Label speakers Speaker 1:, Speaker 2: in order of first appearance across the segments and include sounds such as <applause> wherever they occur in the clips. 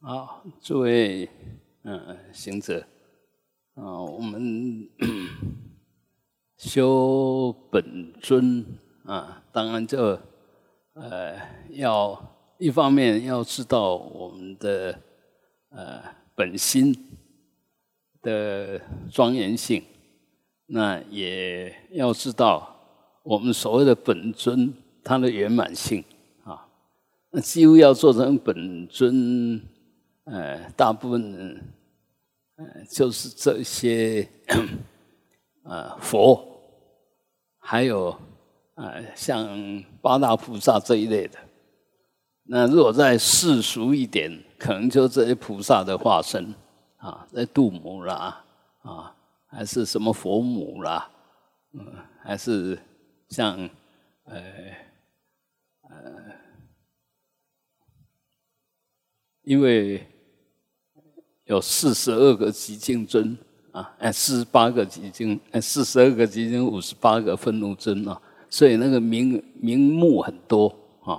Speaker 1: 啊，诸位，嗯，行者，啊，我们 <coughs> 修本尊啊，当然就呃，要一方面要知道我们的呃本心的庄严性，那也要知道我们所谓的本尊它的圆满性啊，那几乎要做成本尊。呃，大部分呃就是这些 <coughs> 呃佛，还有呃像八大菩萨这一类的。那如果再世俗一点，可能就这些菩萨的化身啊，在度母啦啊，还是什么佛母啦，嗯，还是像呃呃，因为。有四十二个极静尊啊，哎，四十八个极静，哎，四十二个极静，五十八个愤怒尊啊，所以那个名名目很多啊。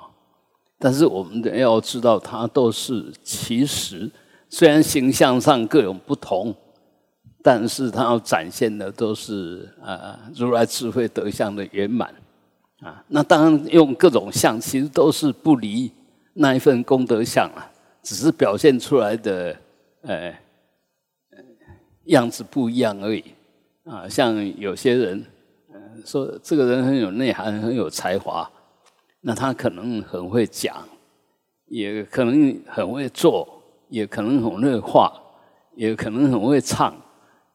Speaker 1: 但是我们得要知道，它都是其实虽然形象上各有不同，但是它要展现的都是啊如来智慧德相的圆满啊。那当然用各种相，其实都是不离那一份功德相啊，只是表现出来的。呃，样子不一样而已啊。像有些人，说这个人很有内涵，很有才华，那他可能很会讲，也可能很会做，也可能很会画，也可能很会唱。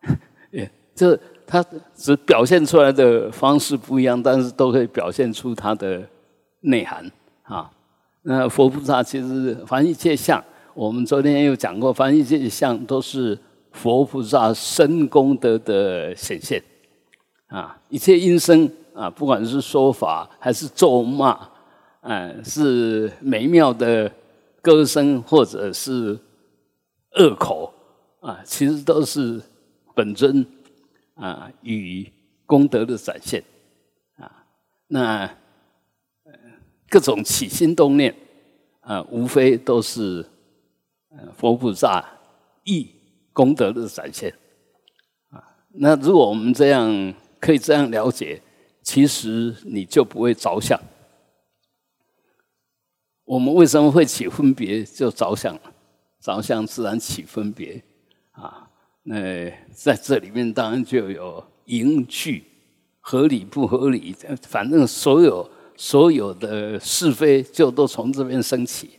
Speaker 1: <laughs> 也这他只表现出来的方式不一样，但是都可以表现出他的内涵啊。那佛菩萨其实凡一切相。我们昨天有讲过，凡一切相都是佛菩萨深功德的显现啊！一切音声啊，不管是说法还是咒骂，嗯，是美妙的歌声或者是恶口啊，其实都是本尊啊与功德的展现啊。那各种起心动念啊，无非都是。佛菩萨意功德的展现啊，那如果我们这样可以这样了解，其实你就不会着相。我们为什么会起分别？就着相了，着相自然起分别啊。那在这里面当然就有迎去合理不合理，反正所有所有的是非就都从这边升起。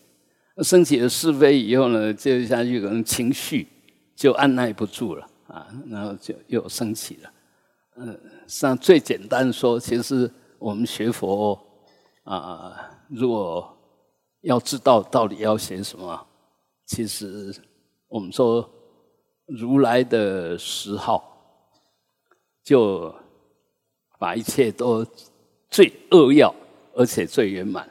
Speaker 1: 升起了是非以后呢，接下去可能情绪就按耐不住了啊，然后就又升起了。嗯，上最简单说，其实我们学佛啊，如果要知道到底要学什么，其实我们说如来的十号，就把一切都最扼要，而且最圆满，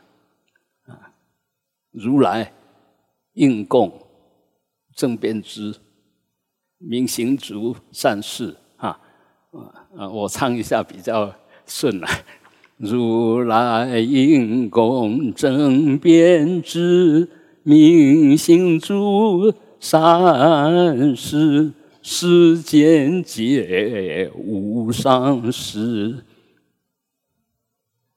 Speaker 1: 如来。应供正遍知明行足善事啊啊我唱一下比较顺来。<laughs> 如来应供正遍知明行足善事，世间皆无上事。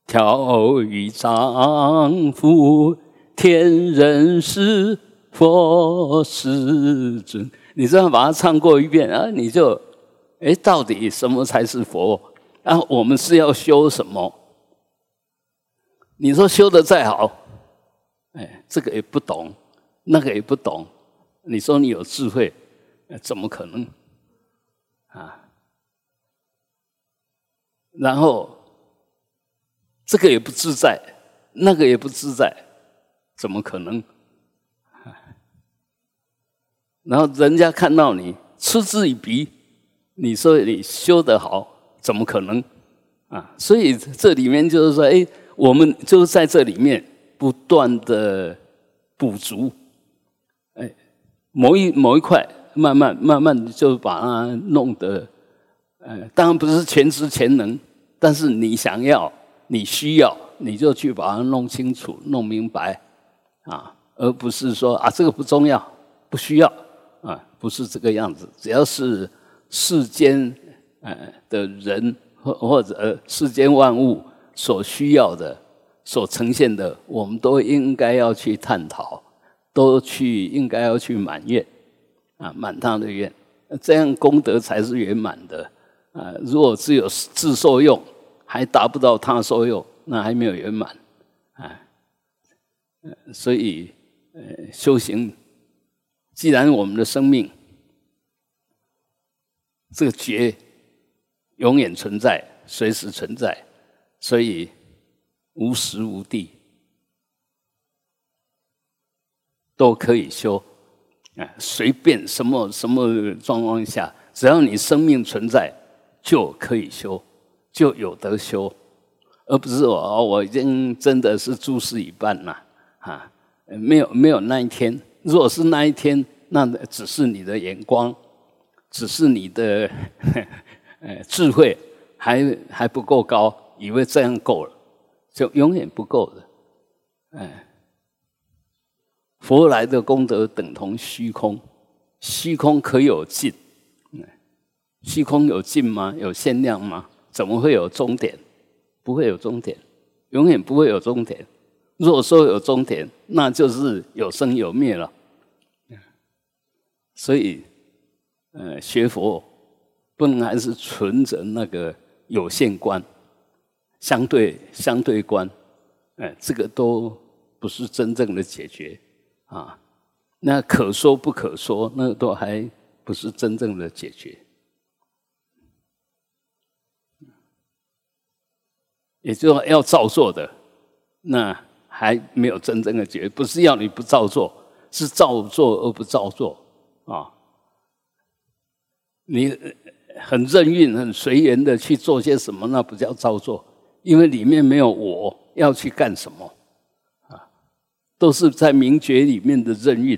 Speaker 1: 调御丈夫天人师。佛师尊，你这样把它唱过一遍啊，你就，哎，到底什么才是佛？啊，我们是要修什么？你说修的再好，哎，这个也不懂，那个也不懂。你说你有智慧，怎么可能？啊，然后这个也不自在，那个也不自在，怎么可能？<laughs> 然后人家看到你嗤之以鼻，你说你修得好，怎么可能啊？所以这里面就是说，哎，我们就是在这里面不断的补足，哎，某一某一块，慢慢慢慢就把它弄得，呃，当然不是全知全能，但是你想要，你需要，你就去把它弄清楚、弄明白，啊，而不是说啊，这个不重要。不需要啊，不是这个样子。只要是世间呃的人或或者世间万物所需要的、所呈现的，我们都应该要去探讨，都去应该要去满愿啊，满他的愿，这样功德才是圆满的啊。如果只有自受用，还达不到他受用，那还没有圆满。所以呃，修行。既然我们的生命这个觉永远存在，随时存在，所以无时无地都可以修。啊，随便什么什么状况下，只要你生命存在，就可以修，就有得修，而不是我我已经真的是诸事已办了啊，没有没有那一天。如果是那一天，那只是你的眼光，只是你的呃智慧还还不够高，以为这样够了，就永远不够的。哎，佛来的功德等同虚空，虚空可有尽？虚空有尽吗？有限量吗？怎么会有终点？不会有终点，永远不会有终点。若说有终点，那就是有生有灭了。所以，呃，学佛不能还是存着那个有限观、相对相对观，哎，这个都不是真正的解决啊。那可说不可说，那都还不是真正的解决。也就说，要照做的，那还没有真正的解决。不是要你不照做，是照做而不照做。啊，你很任运、很随缘的去做些什么，那不叫照做，因为里面没有我要去干什么啊，都是在明觉里面的任运，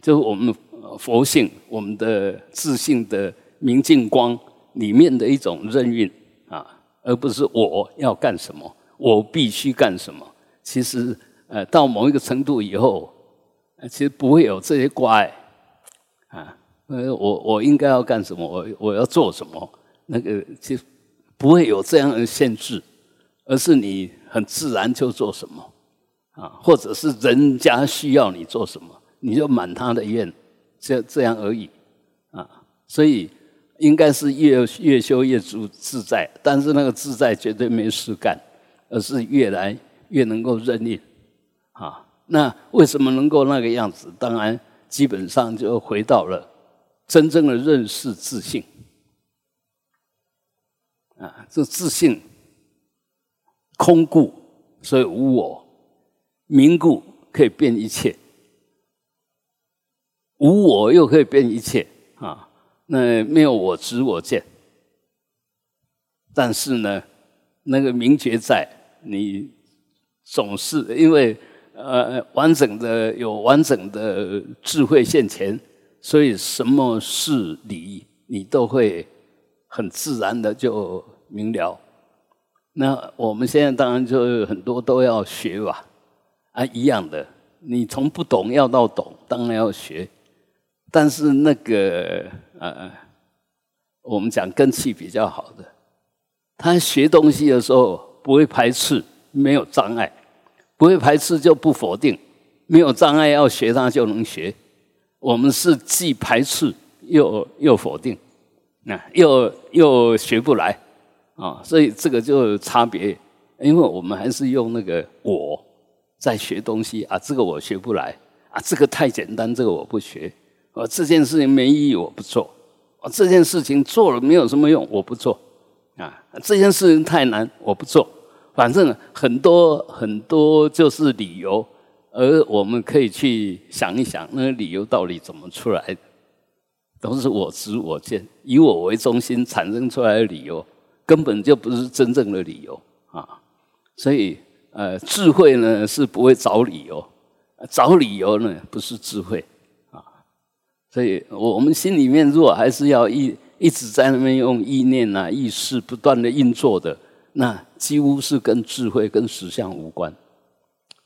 Speaker 1: 就是我们佛性、我们的自信的明净光里面的一种任运啊，而不是我要干什么，我必须干什么。其实，呃，到某一个程度以后，其实不会有这些挂碍。啊，呃，我我应该要干什么？我我要做什么？那个其实不会有这样的限制，而是你很自然就做什么啊，或者是人家需要你做什么，你就满他的愿，这这样而已啊。所以应该是越越修越自自在，但是那个自在绝对没事干，而是越来越能够认命啊。那为什么能够那个样子？当然。基本上就回到了真正的认识自信啊，这自信空故，所以无我；明故可以变一切，无我又可以变一切啊。那没有我执我见，但是呢，那个明觉在你总是因为。呃，完整的有完整的智慧现前，所以什么事理你都会很自然的就明了。那我们现在当然就很多都要学吧，啊，一样的，你从不懂要到懂，当然要学。但是那个呃，我们讲根气比较好的，他学东西的时候不会排斥，没有障碍。不会排斥就不否定，没有障碍要学它就能学。我们是既排斥又又否定，那又又学不来啊，所以这个就差别。因为我们还是用那个我在学东西啊，这个我学不来啊，这个太简单，这个我不学。啊，这件事情没意义，我不做。啊，这件事情做了没有什么用，我不做。啊，这件事情太难，我不做。反正很多很多就是理由，而我们可以去想一想，那个理由到底怎么出来的？都是我知我见，以我为中心产生出来的理由，根本就不是真正的理由啊！所以，呃，智慧呢是不会找理由，找理由呢不是智慧啊！所以我们心里面如果还是要一一直在那边用意念啊、意识不断的运作的。那几乎是跟智慧、跟实相无关，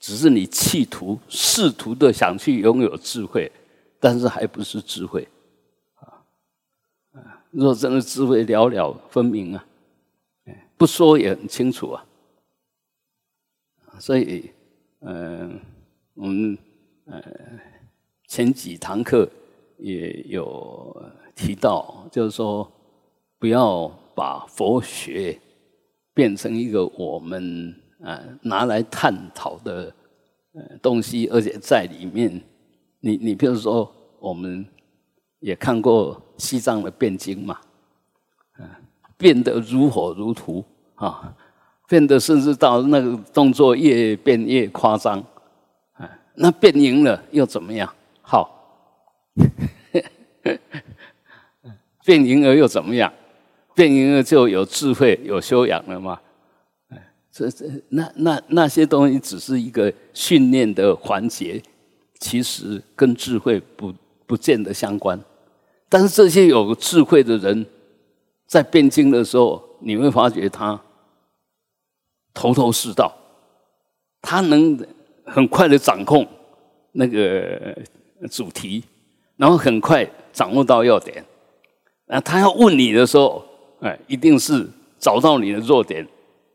Speaker 1: 只是你企图、试图的想去拥有智慧，但是还不是智慧啊。若真的智慧了了分明啊，不说也很清楚啊。所以，嗯，我们呃前几堂课也有提到，就是说不要把佛学变成一个我们啊拿来探讨的呃东西，而且在里面，你你比如说，我们也看过西藏的辩经嘛，嗯，变得如火如荼啊。变得甚至到那个动作越变越夸张，啊，那变赢了又怎么样？好，<laughs> 变赢了又怎么样？变音了就有智慧、有修养了吗？这这那那那些东西只是一个训练的环节，其实跟智慧不不见得相关。但是这些有智慧的人，在辩经的时候，你会发觉他。头头是道，他能很快的掌控那个主题，然后很快掌握到要点。那他要问你的时候，哎，一定是找到你的弱点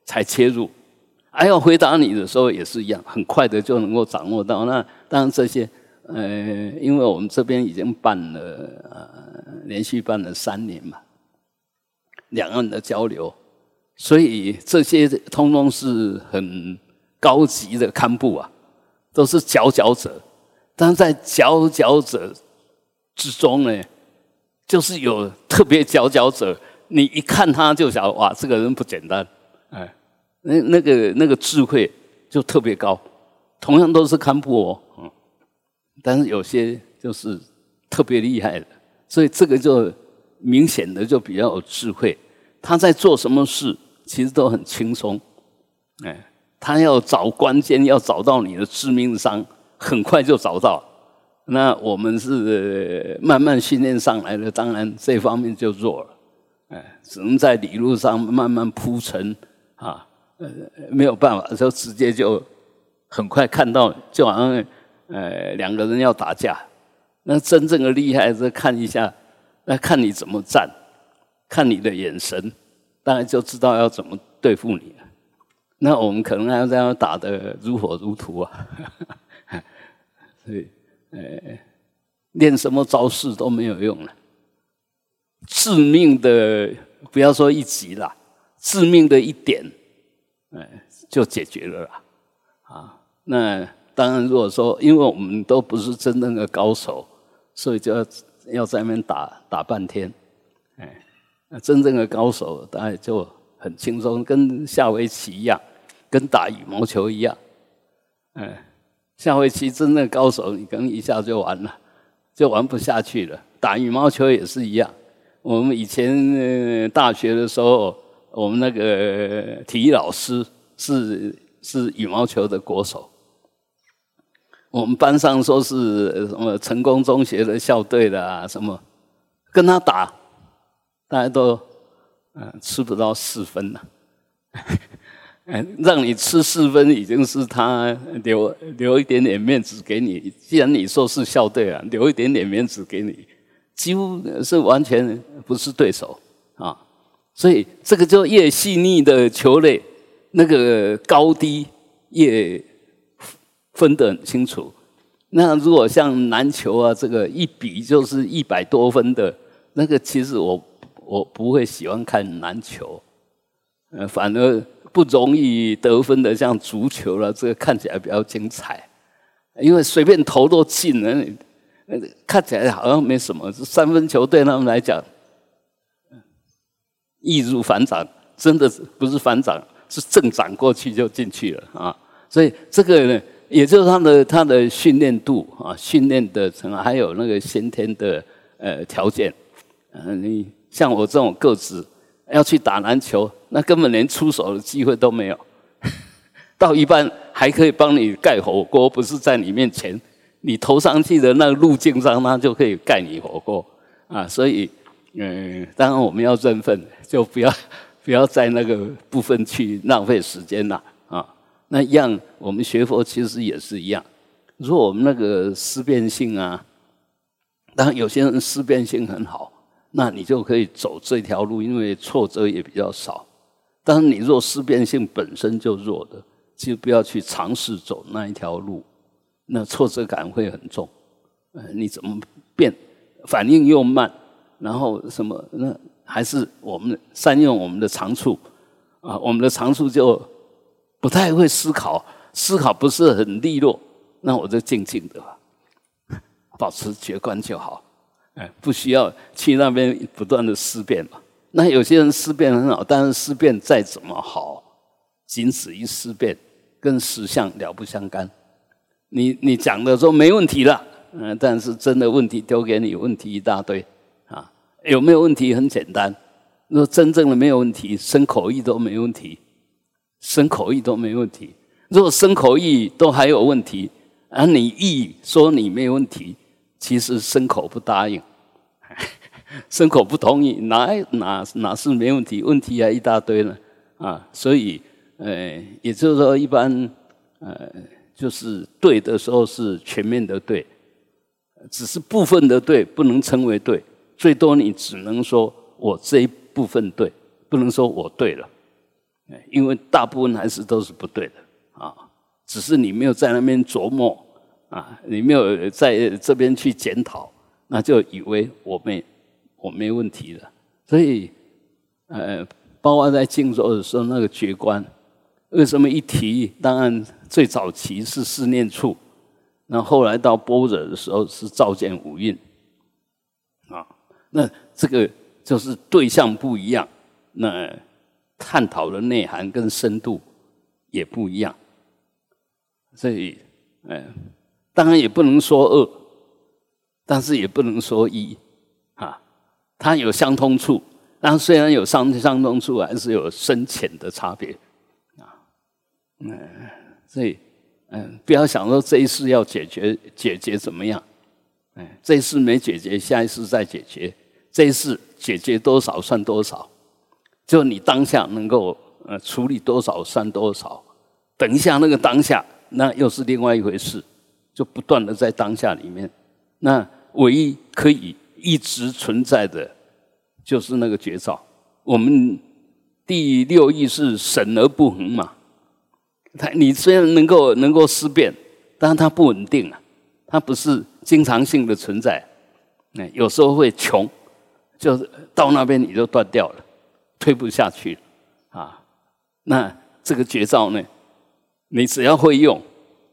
Speaker 1: 才切入；，还要回答你的时候也是一样，很快的就能够掌握到。那当然这些，呃，因为我们这边已经办了呃连续办了三年嘛，两岸的交流。所以这些通通是很高级的堪布啊，都是佼佼者。但在佼佼者之中呢，就是有特别佼佼者，你一看他就晓得哇，这个人不简单，哎，那那个那个智慧就特别高。同样都是堪布哦，嗯，但是有些就是特别厉害的，所以这个就明显的就比较有智慧。他在做什么事？其实都很轻松，哎，他要找关键，要找到你的致命伤，很快就找到。那我们是慢慢训练上来的，当然这方面就弱了，哎，只能在理路上慢慢铺陈啊，呃，没有办法，就直接就很快看到，就好像呃两个人要打架，那真正的厉害是看一下，那看你怎么站，看你的眼神。当然就知道要怎么对付你了。那我们可能还要这样打得如火如荼啊！<laughs> 所以，呃，练什么招式都没有用了。致命的，不要说一级啦，致命的一点，哎，就解决了啦。啊，那当然，如果说，因为我们都不是真正的高手，所以就要要在那边打打半天，哎。那真正的高手，当然就很轻松，跟下围棋一样，跟打羽毛球一样。嗯，下围棋真正高手，你可能一下就完了，就玩不下去了。打羽毛球也是一样。我们以前大学的时候，我们那个体育老师是是羽毛球的国手。我们班上说是什么成功中学的校队的啊，什么跟他打。大家都嗯吃不到四分了，嗯，<laughs> 让你吃四分已经是他留留一点点面子给你。既然你说是校队啊，留一点点面子给你，几乎是完全不是对手啊。所以这个就越细腻的球类，那个高低越分得很清楚。那如果像篮球啊，这个一比就是一百多分的，那个其实我。我不会喜欢看篮球，呃，反而不容易得分的，像足球了，这个看起来比较精彩，因为随便投都进了，看起来好像没什么。三分球对他们来讲，易如反掌，真的是不是反掌，是正掌过去就进去了啊！所以这个呢，也就是他的他的训练度啊，训练的成还有那个先天的呃条件，嗯，你。像我这种个子要去打篮球，那根本连出手的机会都没有。<laughs> 到一半还可以帮你盖火锅，不是在你面前，你投上去的那个路径上，它就可以盖你火锅啊。所以，嗯，当然我们要认份，就不要 <laughs> 不要在那个部分去浪费时间了啊。那一样，我们学佛其实也是一样。如果我们那个思辨性啊，当然有些人思辨性很好，那你就可以走这条路，因为挫折也比较少。但是你若思辨性本身就弱的，就不要去尝试走那一条路，那挫折感会很重。呃，你怎么变？反应又慢，然后什么？那还是我们善用我们的长处啊，我们的长处就不太会思考，思考不是很利落，那我就静静的吧，保持觉观就好。哎，不需要去那边不断的思辨嘛。那有些人思辨很好，但是思辨再怎么好，仅止于思辨，跟实相了不相干。你你讲的说没问题了，嗯，但是真的问题丢给你，问题一大堆啊。有没有问题很简单，若真正的没有问题，生口意都没问题，生口意都没问题。若生口意都还有问题，而你意说你没问题，其实生口不答应。<laughs> 牲口不同意，哪哪哪是没问题？问题还一大堆呢，啊，所以，呃，也就是说，一般，呃，就是对的时候是全面的对，只是部分的对不能称为对，最多你只能说我这一部分对，不能说我对了，因为大部分还是都是不对的，啊，只是你没有在那边琢磨，啊，你没有在这边去检讨，那就以为我没。我没问题了，所以，呃，包括在静坐的时候，那个觉观，为什么一提？当然，最早期是思念处，那后来到般若的时候是照见五蕴，啊，那这个就是对象不一样，那探讨的内涵跟深度也不一样，所以，哎，当然也不能说二，但是也不能说一。啊它有相通处，但虽然有相相通处，还是有深浅的差别。嗯，所以嗯，不要想说这一世要解决解决怎么样，哎，这一世没解决，下一世再解决。这一世解决多少算多少，就你当下能够呃处理多少算多少。等一下那个当下，那又是另外一回事。就不断的在当下里面，那唯一可以。一直存在的，就是那个绝招。我们第六意是审而不恒嘛。它你虽然能够能够思辨，但是它不稳定啊，它不是经常性的存在。那，有时候会穷，就是到那边你就断掉了，推不下去啊。那这个绝招呢，你只要会用，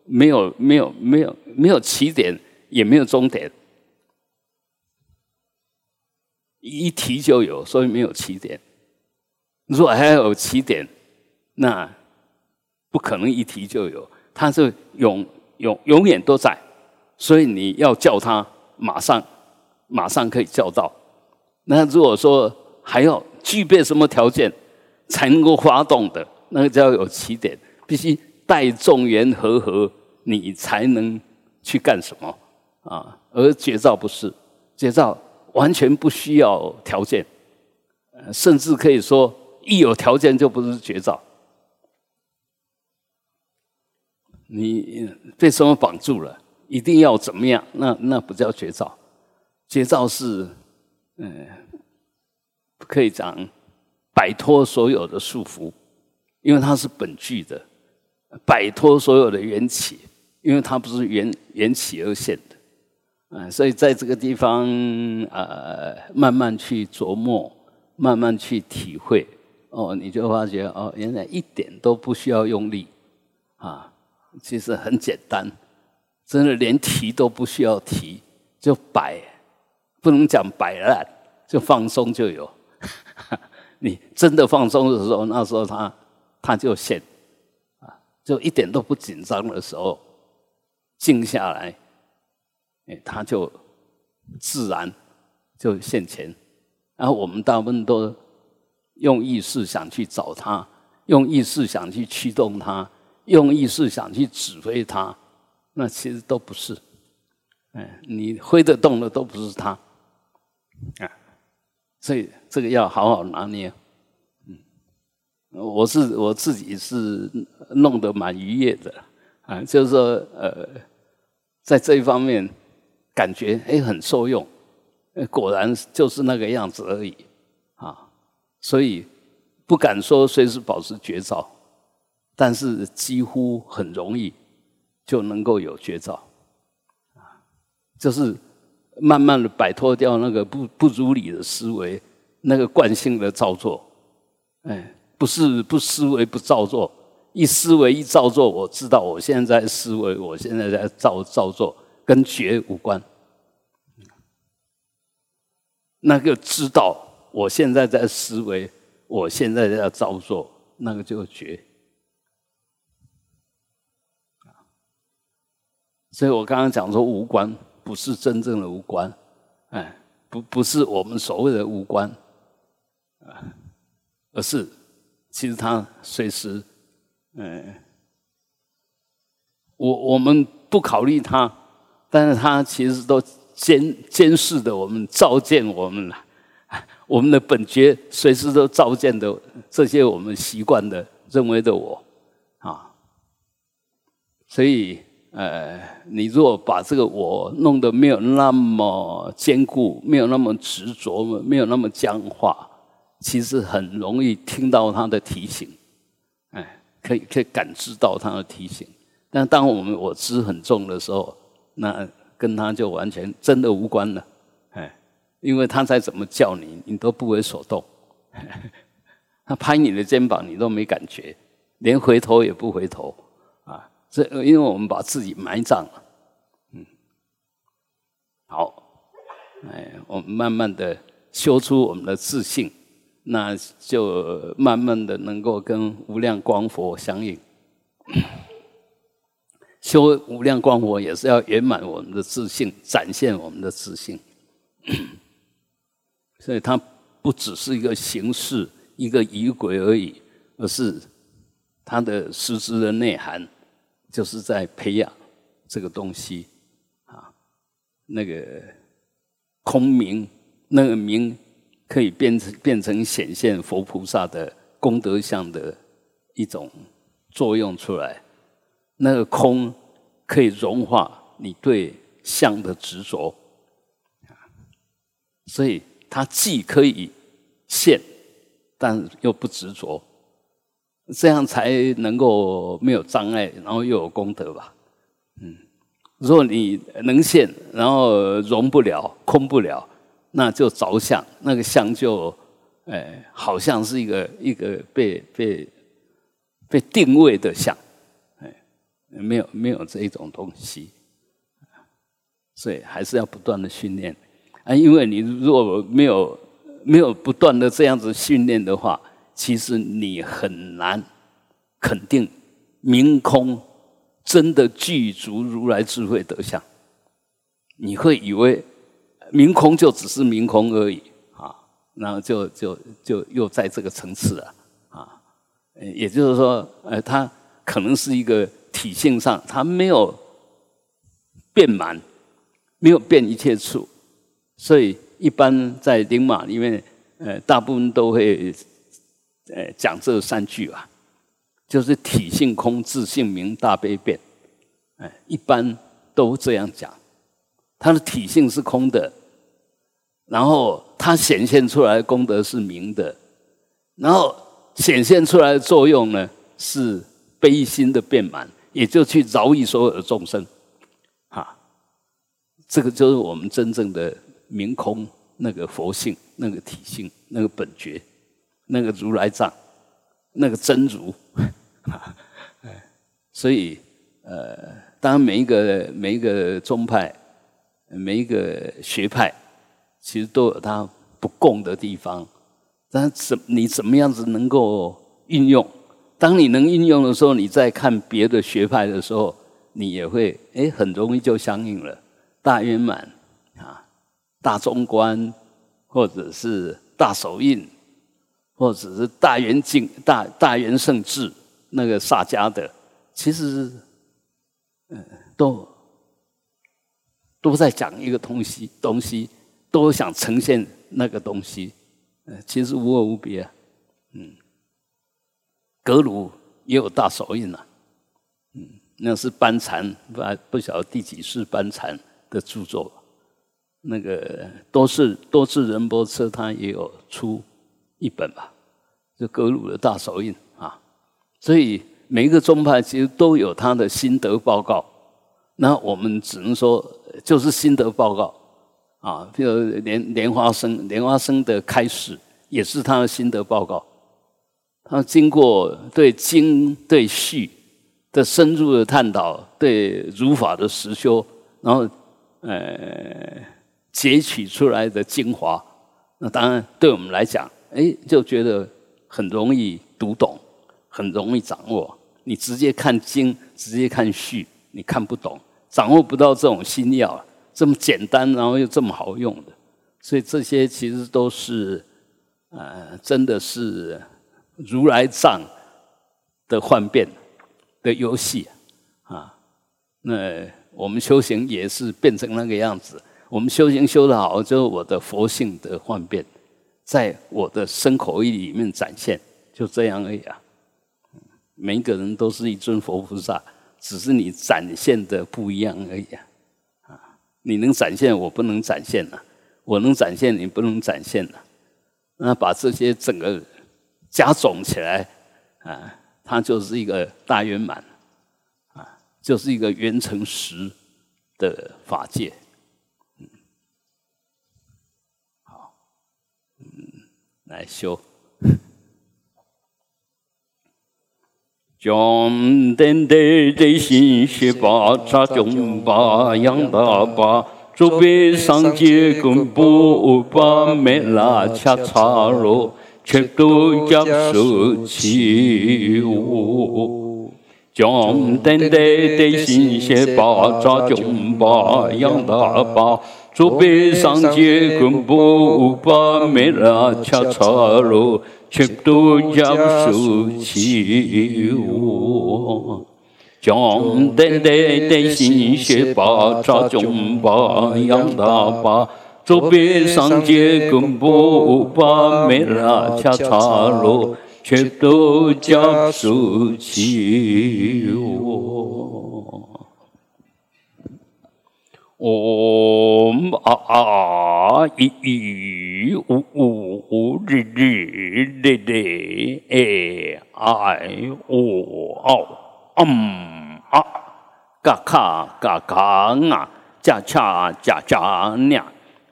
Speaker 1: 没有没有没有没有起点，也没有终点。一提就有，所以没有起点。如果还有起点，那不可能一提就有。它是永永永远都在，所以你要叫他，马上马上可以叫到。那如果说还要具备什么条件才能够发动的，那个叫有起点，必须带众缘和合，你才能去干什么啊？而绝招不是绝招。完全不需要条件，甚至可以说一有条件就不是绝招。你被什么绑住了？一定要怎么样？那那不叫绝招，绝招是嗯，可以讲摆脱所有的束缚，因为它是本具的；摆脱所有的缘起，因为它不是缘缘起而现的。嗯，所以在这个地方，呃，慢慢去琢磨，慢慢去体会，哦，你就发觉哦，原来一点都不需要用力，啊，其实很简单，真的连提都不需要提，就摆，不能讲摆烂，就放松就有。<laughs> 你真的放松的时候，那时候他他就现，啊，就一点都不紧张的时候，静下来。哎，他就自然就现前，然后我们大部分都用意识想去找他，用意识想去驱动他，用意识想去指挥他，那其实都不是。哎，你挥得动的都不是他，啊，所以这个要好好拿捏。嗯，我是我自己是弄得蛮愉悦的，啊，就是说呃，在这一方面。感觉哎很受用果然就是那个样子而已啊。所以不敢说随时保持绝招，但是几乎很容易就能够有绝招啊，就是慢慢的摆脱掉那个不不如理的思维，那个惯性的造作，哎，不是不思维不造作。一思维一造作，我知道我现在思维，我现在在造造作，跟觉无关。那个知道我现在在思维，我现在在造作，那个就觉。所以我刚刚讲说无关，不是真正的无关，哎，不不是我们所谓的无关，啊，而是其实它随时。嗯，我我们不考虑它，但是它其实都监监视的我们，照见我们了。我们的本觉随时都照见的这些我们习惯的认为的我啊。所以，呃，你若把这个我弄得没有那么坚固，没有那么执着，没有那么僵化，其实很容易听到他的提醒。哎可以可以感知到他的提醒，但当我们我知很重的时候，那跟他就完全真的无关了，哎，因为他再怎么叫你，你都不为所动，<laughs> 他拍你的肩膀，你都没感觉，连回头也不回头，这因为我们把自己埋葬了，嗯，好，哎，我们慢慢的修出我们的自信。那就慢慢的能够跟无量光佛相应，<coughs> 修无量光佛也是要圆满我们的自信，展现我们的自信，<coughs> 所以它不只是一个形式、一个仪轨而已，而是它的实质的内涵，就是在培养这个东西啊，那个空明，那个明。可以变成变成显现佛菩萨的功德相的一种作用出来，那个空可以融化你对相的执着，所以它既可以现，但又不执着，这样才能够没有障碍，然后又有功德吧。嗯，如果你能现，然后融不了，空不了。那就着相，那个相就，哎，好像是一个一个被被被定位的相，哎，没有没有这一种东西，所以还是要不断的训练啊，因为你如果没有没有不断的这样子训练的话，其实你很难肯定明空真的具足如来智慧德相，你会以为。明空就只是明空而已啊，然后就就就又在这个层次了啊，也就是说，呃，它可能是一个体性上，它没有变满，没有变一切处，所以一般在灵马里面，呃，大部分都会呃讲这三句啊，就是体性空，自性明，大悲变，哎，一般都这样讲，它的体性是空的。然后它显现出来功德是明的，然后显现出来的作用呢是悲心的变满，也就去饶益所有的众生，哈，这个就是我们真正的明空那个佛性、那个体性、那个本觉、那个如来藏、那个真如，<laughs> 所以呃，当然每一个每一个宗派、每一个学派。其实都有它不共的地方，但怎你怎么样子能够运用？当你能运用的时候，你再看别的学派的时候，你也会哎很容易就相应了。大圆满啊，大中观，或者是大手印，或者是大圆镜、大大圆圣智，那个萨迦的，其实嗯都都在讲一个东西东西。都想呈现那个东西，呃，其实无二无别，嗯，格鲁也有大手印呐，嗯，那是班禅不不晓得第几世班禅的著作，那个多次多次仁波切他也有出一本吧，就格鲁的大手印啊。所以每一个宗派其实都有他的心得报告，那我们只能说就是心得报告啊。比如莲莲花生莲花生的开始也是他的心得报告，他经过对经对序。的深入的探讨，对儒法的实修，然后呃截取出来的精华，那当然对我们来讲，哎就觉得很容易读懂，很容易掌握。你直接看经，直接看序，你看不懂，掌握不到这种心要，这么简单，然后又这么好用的。所以这些其实都是呃，真的是如来藏的幻变。的游戏啊，那我们修行也是变成那个样子。我们修行修得好，就是我的佛性的幻变，在我的身口意里面展现，就这样而已啊。每一个人都是一尊佛菩萨，只是你展现的不一样而已啊。你能展现，我不能展现呐；我能展现，你不能展现呐。那把这些整个加总起来啊。它就是一个大圆满，啊，就是一个圆成实的法界，嗯，好，嗯，来修。将等待的心血把扎中把养大把，准备上街跟不把没拉恰茶罗。却都将收起我，将等待的新鲜把扎中把养大把，准备上街跟不把没拉恰茶罗，却都将收起我，将等待的新鲜把扎中把养大把。左边上街跟不把没拉恰茶罗，却都将收起我。唵啊啊咦咦呜呜哩哩哩哩哎哎哦哦嗯啊嘎卡嘎卡啊恰恰恰恰呀。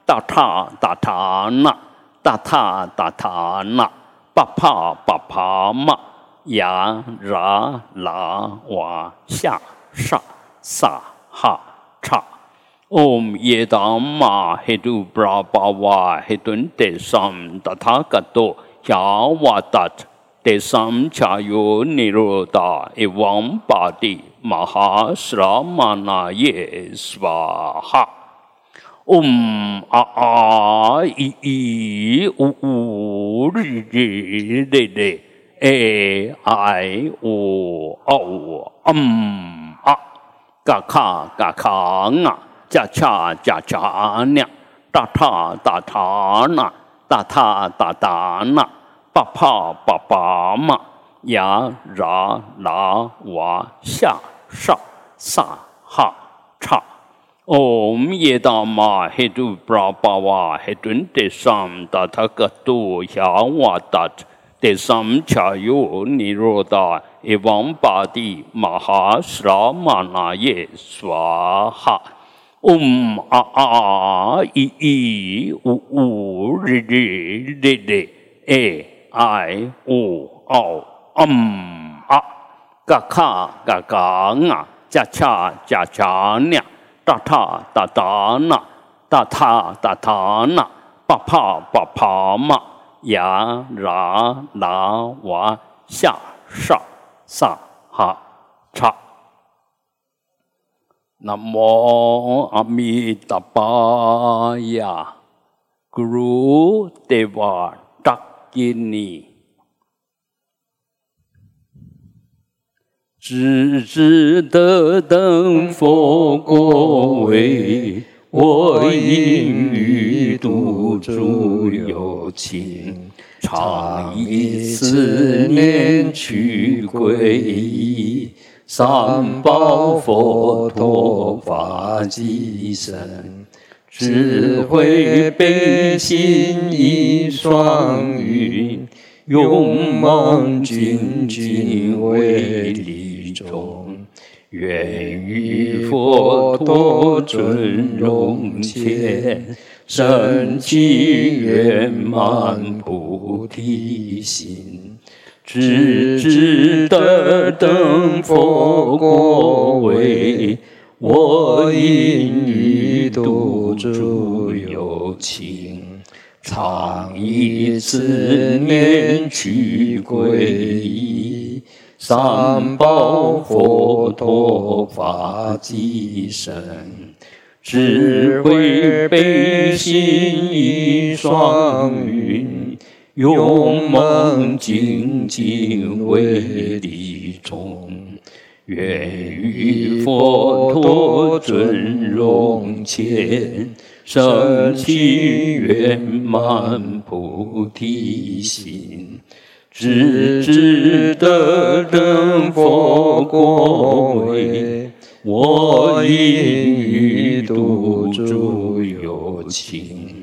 Speaker 1: 大塔大塔那，大塔大塔那，巴帕巴帕嘛，呀啦啦哇下沙萨哈查。Om yedama hedu brahma hedun desam tathagato yawadat desam chayo niroda evam padi mahasramana ye svaha。嗡啊啊咦咦呜呜哩哩哩哩哎哎呜哦嗯啊嘎卡嘎卡啊加恰加恰呢哒塔哒塔那哒塔哒塔那巴帕巴巴嘛呀啦啦哇下上萨哈差。Om yedama hedu brahma hedun desam tatagato yawadat desam chayo niroda evam badi mahasramanaye swaha. 嗡啊啊咦咦呜呜日日日日诶哎呜哦嗯啊嘎卡嘎嘎啊恰恰恰恰呀哒哒哒哒呐哒哒哒哒呐啪啪啪啪嘛呀啦啦哇下上上哈差。南无阿弥达巴呀，Guru Deva Dakini。只知得等佛果位，我因欲度诸有情，常以思念去皈依，三宝佛陀法即身，智慧悲心一双运，勇猛精进为利众，愿与佛陀尊荣前，升起圆满菩提心，直至得等佛果位。我因欲度诸有情，常以此念去皈依，三宝佛陀法即身，智慧悲心一双运，勇猛精进为利众。愿与佛陀尊荣前，升起圆满菩提心，直至得等佛果位。我应于度诸有情，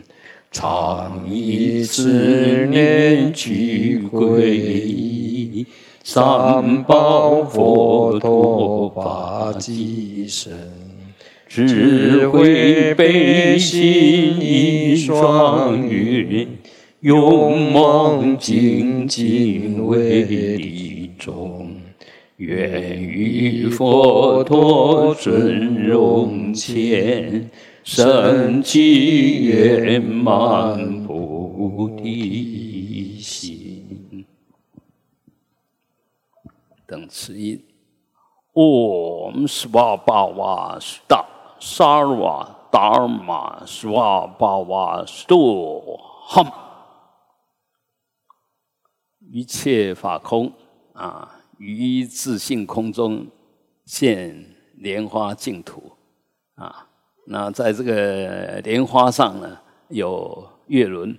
Speaker 1: 常以此念去皈依。三宝佛陀法即身，智慧悲心一双运，勇猛精进为利众，愿与佛陀尊荣前，升起圆满菩提心。等词音，Om Svabhava Sta Sarva Dharma Svabhava Sto Ham，一切法空啊，于自性空中现莲花净土啊。那在这个莲花上呢，有月轮，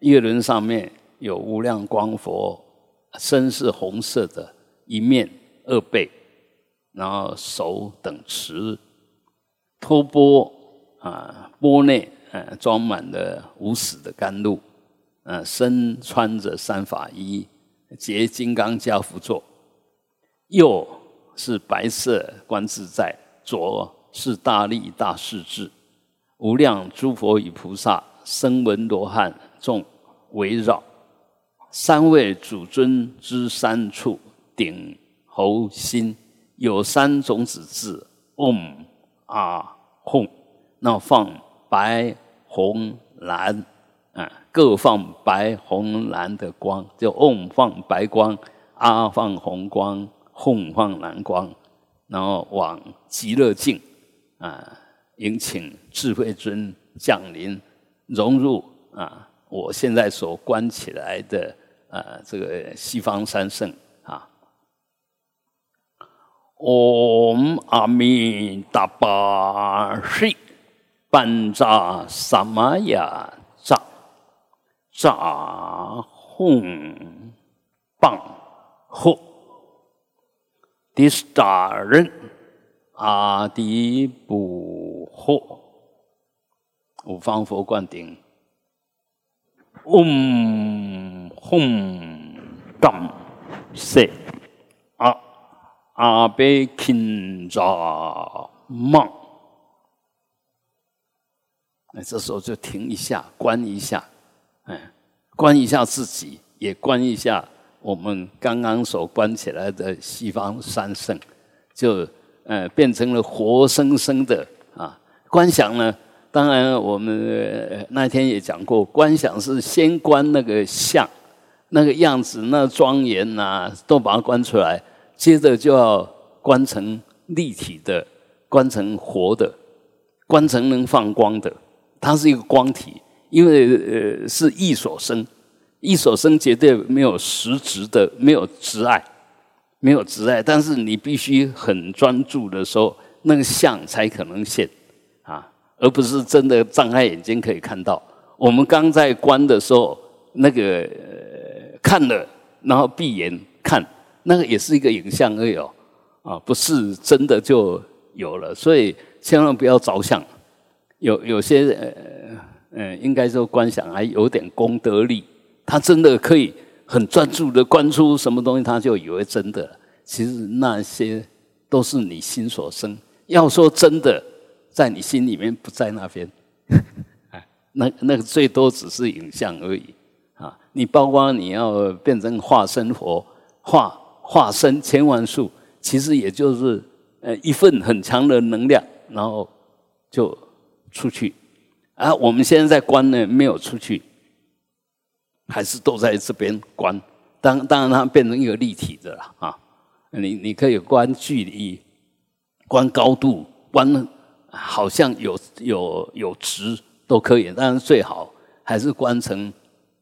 Speaker 1: 月轮上面有无量光佛，身是红色的。一面二背，然后手等持托钵啊，钵内呃装满了无始的甘露，呃身穿着三法衣，结金刚加趺座，右是白色观自在，左是大力大势至，无量诸佛与菩萨声闻罗汉众围绕，三位主尊之三处。顶喉心有三种子字嗡啊哄那放白红蓝。啊，各放白红蓝的光，就嗡放白光，啊放红光哄放蓝光，然后往极乐境啊，迎请智慧尊降临，融入啊，我现在所关起来的啊，这个西方三圣啊。Om 阿弥达巴悉班扎萨玛雅扎扎吽棒吽迪斯达人阿迪布吽五方佛灌顶。嗡吽当塞啊。阿贝钦扎梦，那这时候就停一下，观一下，哎，观一下自己，也观一下我们刚刚所观起来的西方三圣，就呃变成了活生生的啊。观想呢，当然我们那天也讲过，观想是先观那个相，那个样子，那庄严呐，都把它观出来。接着就要观成立体的，观成活的，观成能放光的，它是一个光体，因为呃是意所生，意所生绝对没有实质的，没有执碍，没有执爱，但是你必须很专注的时候，那个相才可能现啊，而不是真的张开眼睛可以看到。我们刚在观的时候，那个看了，然后闭眼看。那个也是一个影像而已哦，啊，不是真的就有了，所以千万不要着相，有有些呃嗯，应该说观想还有点功德力，他真的可以很专注的观出什么东西，他就以为真的。其实那些都是你心所生。要说真的，在你心里面不在那边，<laughs> 那那个最多只是影像而已啊！你包括你要变成化身佛，化化身千万数，其实也就是呃一份很强的能量，然后就出去。啊，我们现在在观呢，没有出去，还是都在这边观。当当然它变成一个立体的了啊！你你可以观距离。观高度，观好像有有有值都可以，但是最好还是观成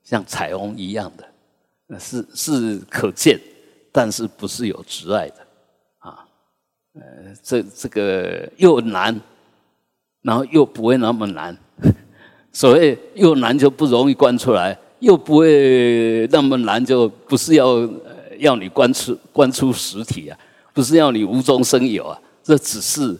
Speaker 1: 像彩虹一样的，是是可见，但是不是有直碍的啊？呃，这这个又难，然后又不会那么难。<laughs> 所谓又难就不容易观出来，又不会那么难，就不是要要你观出观出实体啊，不是要你无中生有啊。这只是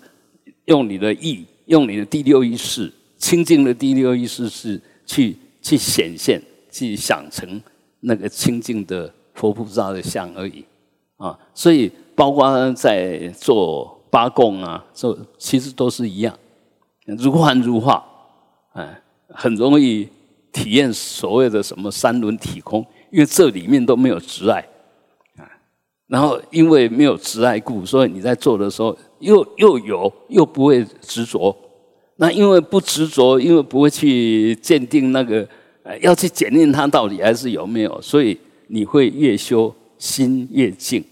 Speaker 1: 用你的意，用你的第六意识，清净的第六意识是去去显现，去想成那个清净的佛菩萨的像而已啊。所以，包括在做八供啊，做其实都是一样，如幻如化，哎，很容易体验所谓的什么三轮体空，因为这里面都没有执爱啊。然后，因为没有执爱故，所以你在做的时候。又又有又不会执着，那因为不执着，因为不会去鉴定那个，呃，要去检验它到底还是有没有，所以你会越修心越静，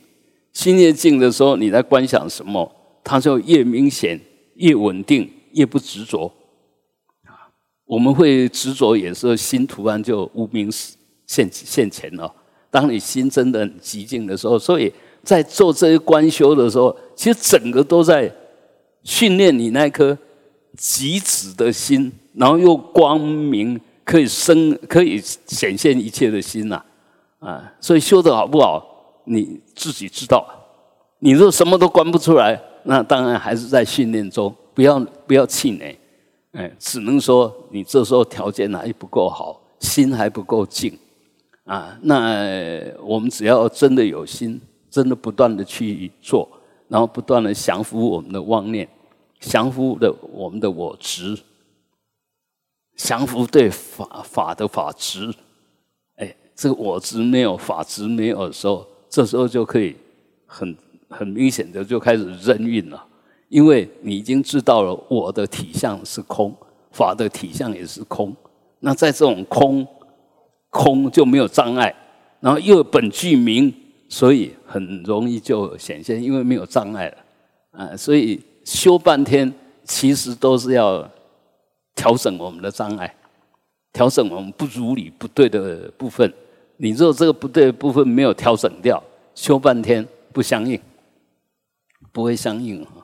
Speaker 1: 心越静的时候，你在观想什么，它就越明显、越稳定、越不执着。我们会执着，也是心突然就无名现现前了。当你心真的很极静的时候，所以。在做这些观修的时候，其实整个都在训练你那颗极止的心，然后又光明可以生、可以显现一切的心呐，啊！所以修的好不好，你自己知道。你如果什么都观不出来，那当然还是在训练中，不要不要气馁，哎，只能说你这时候条件还不够好，心还不够静啊。那我们只要真的有心。真的不断的去做，然后不断的降服我们的妄念，降服的我们的我执，降服对法法的法执。哎，这个我执没有，法执没有的时候，这时候就可以很很明显的就开始任运了，因为你已经知道了我的体相是空，法的体相也是空。那在这种空空就没有障碍，然后又本具名。所以很容易就显现，因为没有障碍了啊！所以修半天，其实都是要调整我们的障碍，调整我们不如理、不对的部分。你若这个不对的部分没有调整掉，修半天不相应，不会相应啊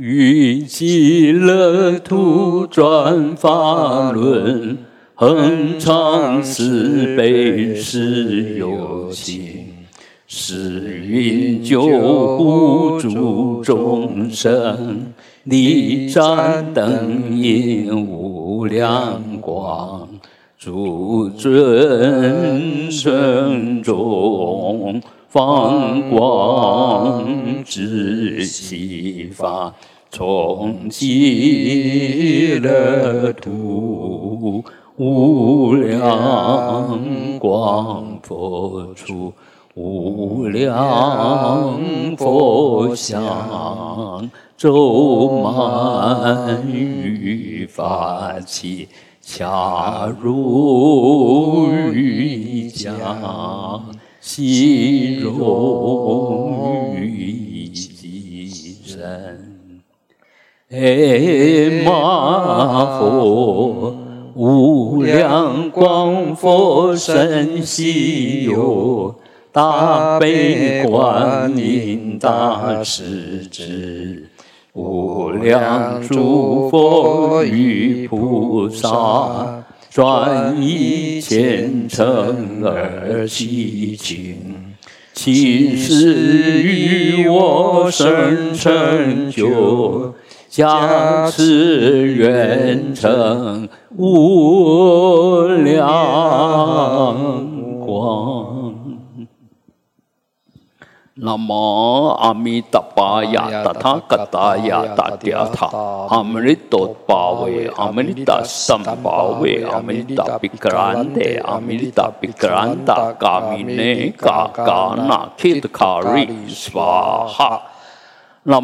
Speaker 1: 于极乐土转法轮，恒常慈悲是有情。是云救护诸众生，立盏灯引无量光。诸尊圣众放光智悉法，从极乐土无量光佛出。无量佛像周满于法器，恰如玉浆，细融于其身。嘿玛佛，无量光佛身西游，大悲观音大势至，无量诸佛与菩萨，专以虔诚而祈请。其事与我生成就，加持愿成无量光。南无阿弥陀佛呀，达他嘎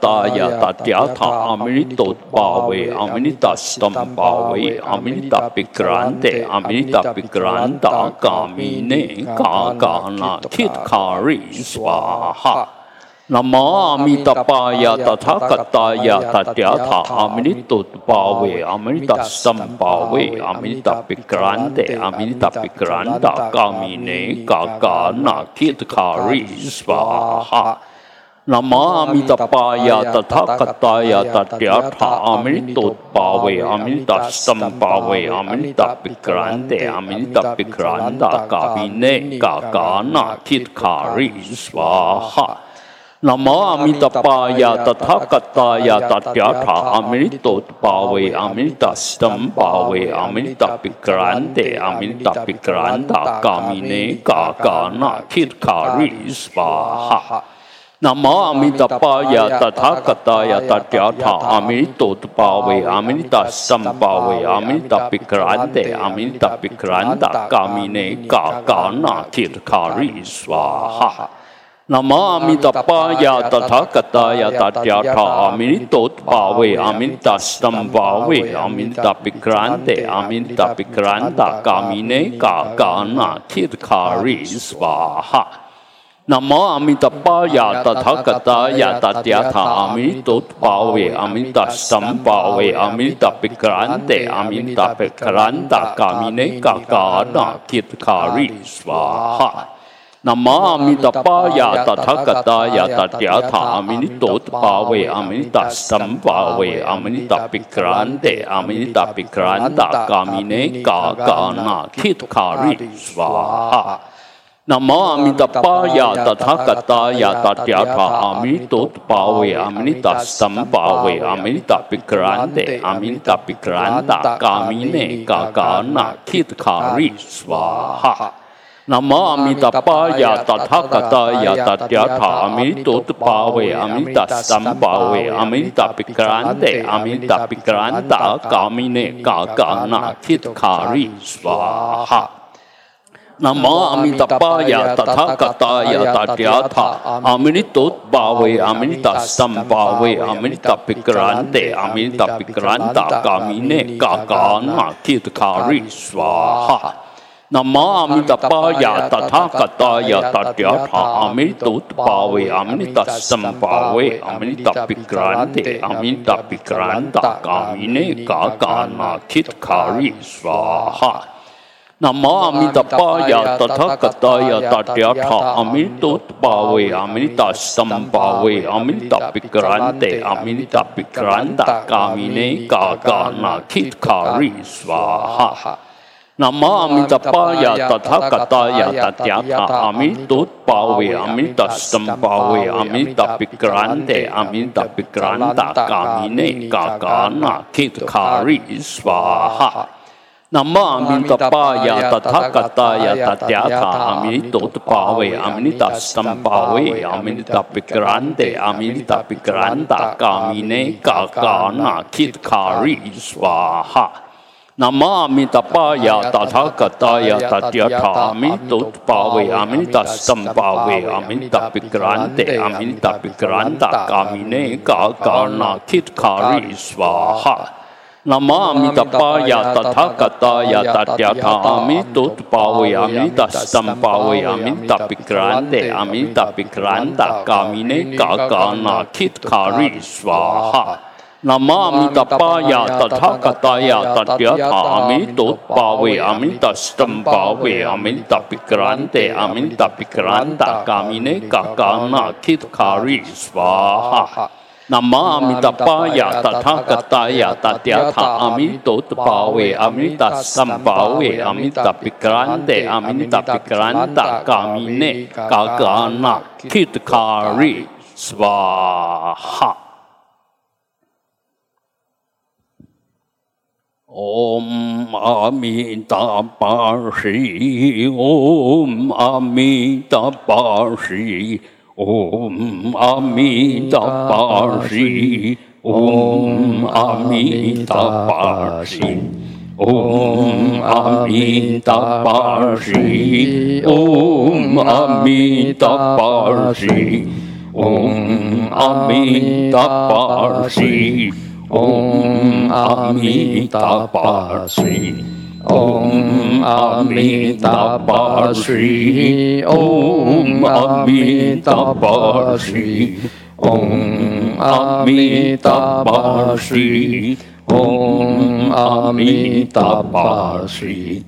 Speaker 1: 达呀，达嗲他，阿弥陀巴维，阿弥陀三巴维，阿弥陀比格兰德，阿弥陀比格兰达，嘎弥内嘎嘎那，提特卡瑞斯瓦哈。南无阿弥陀佛呀，达他嘎达呀，达嗲他，阿弥陀巴维，阿弥陀三巴维，阿弥陀比格兰德，阿弥陀比格兰达，嘎弥内嘎嘎那，提特卡瑞斯瓦哈。南无阿弥陀佛呀，达他嘎达呀，达嗲他，阿弥陀巴维，阿弥陀三巴维，阿弥陀比格兰德，阿弥陀比格兰达，嘎弥内嘎嘎那，提特卡瑞斯瓦哈。南无阿弥陀佛呀，达他嘎达呀，达嗲他，阿弥陀巴维，阿弥陀三巴维，阿弥陀比格兰德，阿弥陀比格兰达，嘎弥内嘎嘎那，提特卡瑞斯瓦哈。南无阿弥陀佛呀，达他嘎达呀，达嗲他，阿弥陀巴维，阿弥陀三巴维，阿弥陀比格兰德，阿弥陀比格兰达，嘎弥内嘎嘎那，提卡瑞斯巴哈。南无阿弥陀佛呀，达他嘎达呀，达嗲他，阿弥陀巴维，阿弥陀三巴维，阿弥陀比格兰德，阿弥陀比格兰达，嘎弥内嘎嘎那，提卡瑞斯巴哈。南无阿弥陀佛呀，达他嘎达呀，达嗲他，阿弥陀巴维，阿弥陀三巴维，阿弥陀比格兰德，阿弥陀比格兰达，嘎弥内嘎嘎那，提卡瑞斯巴哈。南无阿弥陀佛呀，达他嘎达呀，达嗲他，阿弥陀巴维，阿弥陀三巴维，阿弥陀比格兰德，阿弥陀比格兰达，嘎弥内嘎嘎那，提卡瑞斯巴哈。南无阿弥陀佛呀，达他嘎达呀，达嗲他，阿弥陀巴维，阿弥陀三巴维，阿 नमामि तपाया तथागताय तद्यथामि तोत्पावयामि तस्तं पावयामि तपिक्रान्ते अमि तपिक्रान्ता कामिने काकारणाखित्कारी स्वाहा नमामि तपाया तथागताय तद्यथामि तोत्पावयामि तस्तं पावयामि तपिक्रान्ते अमि तपिक्रान्ता कामिने काकारणाखित्कारी स्वाहा नमामि तपाया तथा कथाया तथ्यामि तोत्पावयामि तष्टम पावयामि तपिक्रांते अमिन तपिक्रांता कामिने काकानाखितकारी स्वाहा नमामि तपाया तथा कथाया तथ्याथा अमि तोत्पावे अमि तस्सम पावे अमि तपिक्रांते अमिन तपिक्रांता कामिने काकानाखितकारी स्वाहा ॐ अमितापाशी ॐ अमितापाशी ॐ अमितापाशी ॐ अमितापाशी ॐ अमितापाशी ॐ अमितापाशी ॐ अमितापाशी 嗡阿弥达巴碎，唵阿弥达巴碎，唵阿弥达巴碎，唵阿弥达巴碎，唵阿弥达巴碎，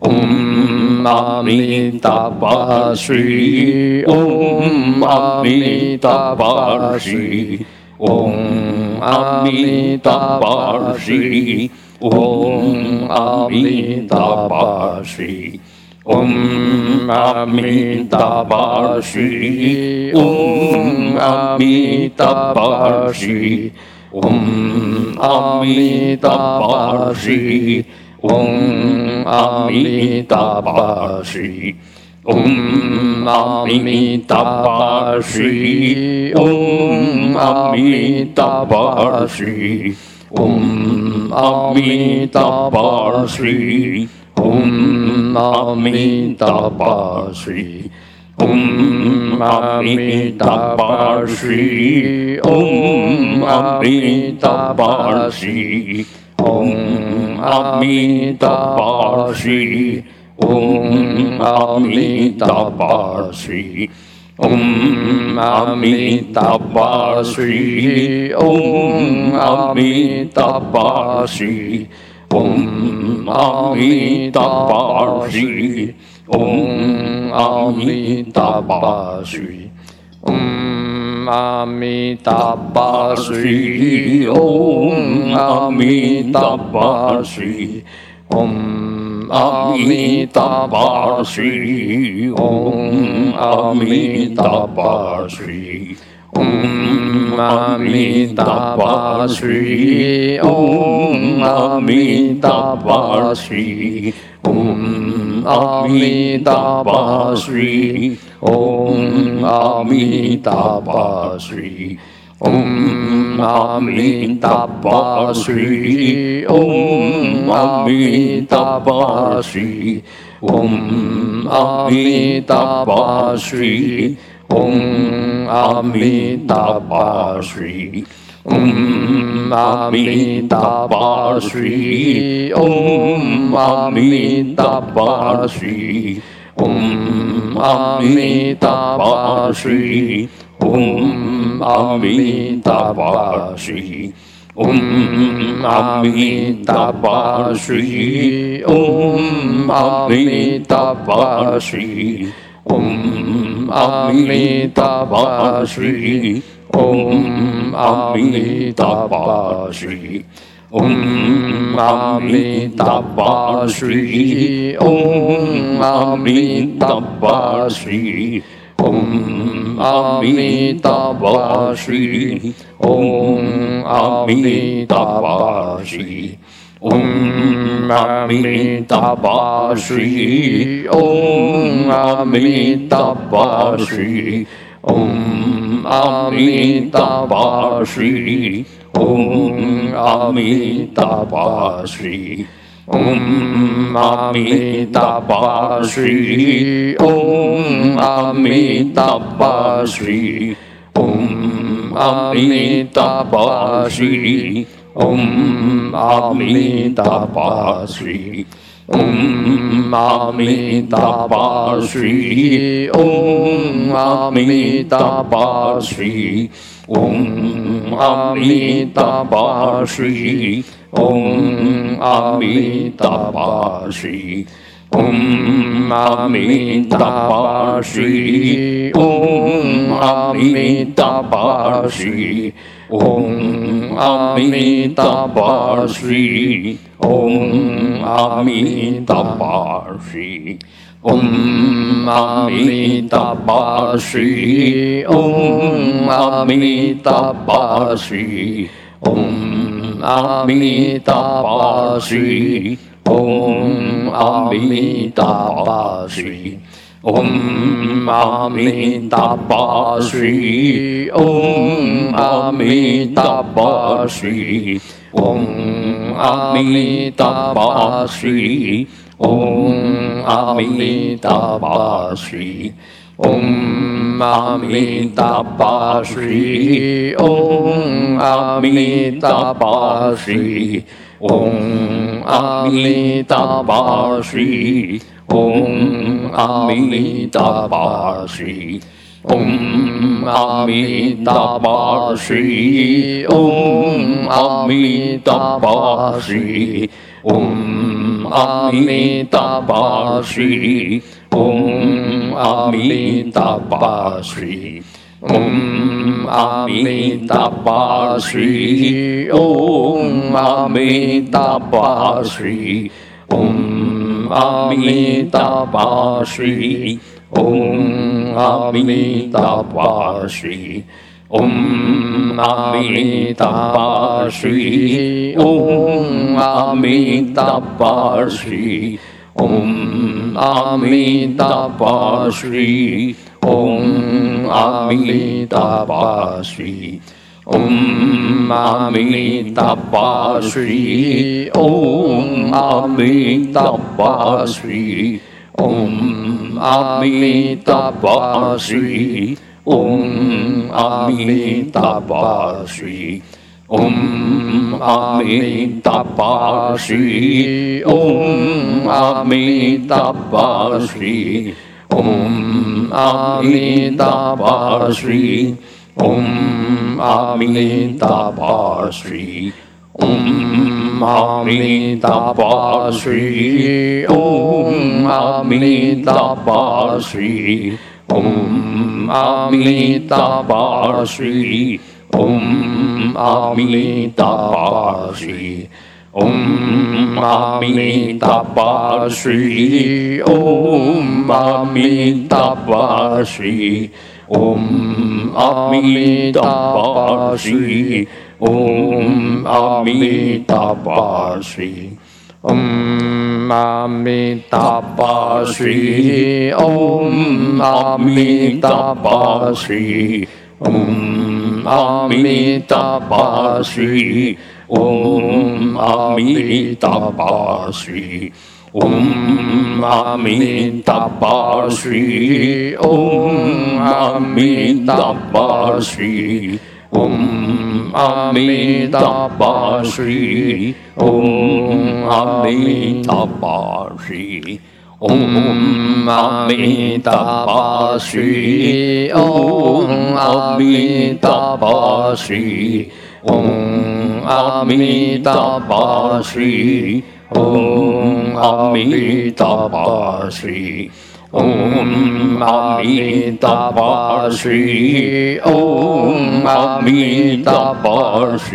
Speaker 1: 唵阿弥达巴碎，唵阿弥达巴碎。唵阿弥达巴悉，唵阿弥达巴悉，唵阿弥达巴悉，唵阿弥达巴悉，唵阿弥达巴悉，唵阿弥达巴悉。Om Amitabha Shri Om Amitabha Shri Om Amitabha Shri Om Amitabha Shri Om Amitabha Shri Om Amitabha Shri Om Amitabha Shri 嗡阿弥达巴苏，嗡阿弥达巴苏，嗡阿弥达巴苏，嗡阿弥达巴苏，嗡阿弥达巴苏，嗡阿弥达巴苏，嗡阿弥达巴苏，嗡。阿弥陀佛。嗡阿弥陀佛。嗡阿弥陀佛。嗡阿弥陀佛。嗡阿弥嗡阿弥陀佛。嗡嗡阿弥达巴苏，嗡阿弥达巴苏，嗡阿弥达巴苏，嗡阿弥达巴苏，嗡阿弥达巴苏，嗡阿弥达巴苏，嗡阿弥达巴苏，嗡。阿弥陀佛，水。嗯，阿弥陀佛，水。嗯，阿弥陀佛，水。嗯，阿弥陀佛，水。嗯，阿弥陀佛，阿弥陀佛，阿弥陀佛，嗡阿弥达巴悉，嗡阿弥达巴悉，嗡阿弥达巴悉，嗡阿 ॐ अमिताभाषि 嗡阿弥达巴悉嗡阿弥达巴悉，嗡阿弥达巴悉，嗡阿弥达巴悉，嗡阿弥达巴悉，嗡阿弥达巴悉，嗡阿弥达巴悉。嗡阿弥达巴悉，嗡阿弥达巴悉，嗡阿弥达巴悉，嗡阿弥达巴悉，嗡阿弥达巴悉。嗡阿弥达巴悉，嗡阿弥达巴悉，嗡。阿弥陀佛，嗡阿弥陀佛，嗡阿弥陀佛，嗡阿弥陀佛，嗡阿弥陀佛，嗡阿弥陀佛，嗡阿弥陀佛。ओम अमितापाश्री ओम अमितापाश्री ओम अमितापाश्री ओम अमितापाश्री ओम अमितापाश्री ओम अमितापाश्री ओम अमितापाश्री ओम Amitabha Sri. Om Amitabha Sri. Om Amitabha Sri. Om Amitabha Sri. Om Amitabha Sri. Om Amitabha Sri. Om Amitabha Sri. Om Amitabha Sri. 唵阿弥达巴悉，唵阿弥达巴悉，唵阿弥达巴悉，唵阿弥达巴悉，唵阿弥达巴悉，唵阿弥达巴悉。ॐ आमी ओम ॐ ओम तपाश्री ॐ आमी तपाश्री ॐ आमी तपाश्री ॐ आमी तपाश्री ॐ आमी 唵阿弥达巴悉，唵阿弥达巴悉，唵阿弥达巴悉，唵阿弥达巴悉，唵阿弥达巴悉，唵阿弥达巴悉，唵。Amitabha Shri Om Amitabha Shri Om Amitabha Shri Om Amitabha Shri Om Amitabha Shri Om Amitabha Shri 嗡阿弥达巴苏，嗡阿弥达巴苏，嗡阿弥达巴苏，嗡阿弥达巴苏，嗡阿弥达巴苏，嗡阿弥达巴苏，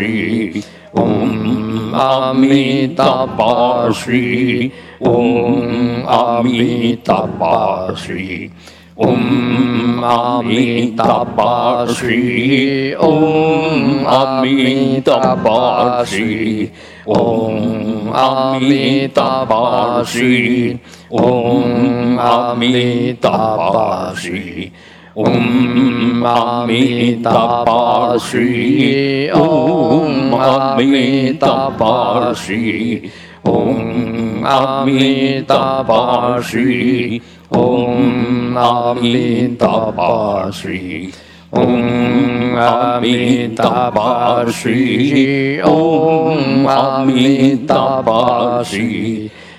Speaker 1: 嗡。阿弥陀佛，西，嗡阿弥陀佛西，嗡阿弥陀佛西，嗡阿弥陀佛西，嗡阿弥陀佛西，嗡阿弥陀佛西，嗡阿弥陀佛。嗡阿弥达巴苏，嗡阿弥达巴苏，嗡阿弥达巴苏，嗡阿弥达巴苏，嗡阿弥达巴苏，嗡阿弥达巴苏。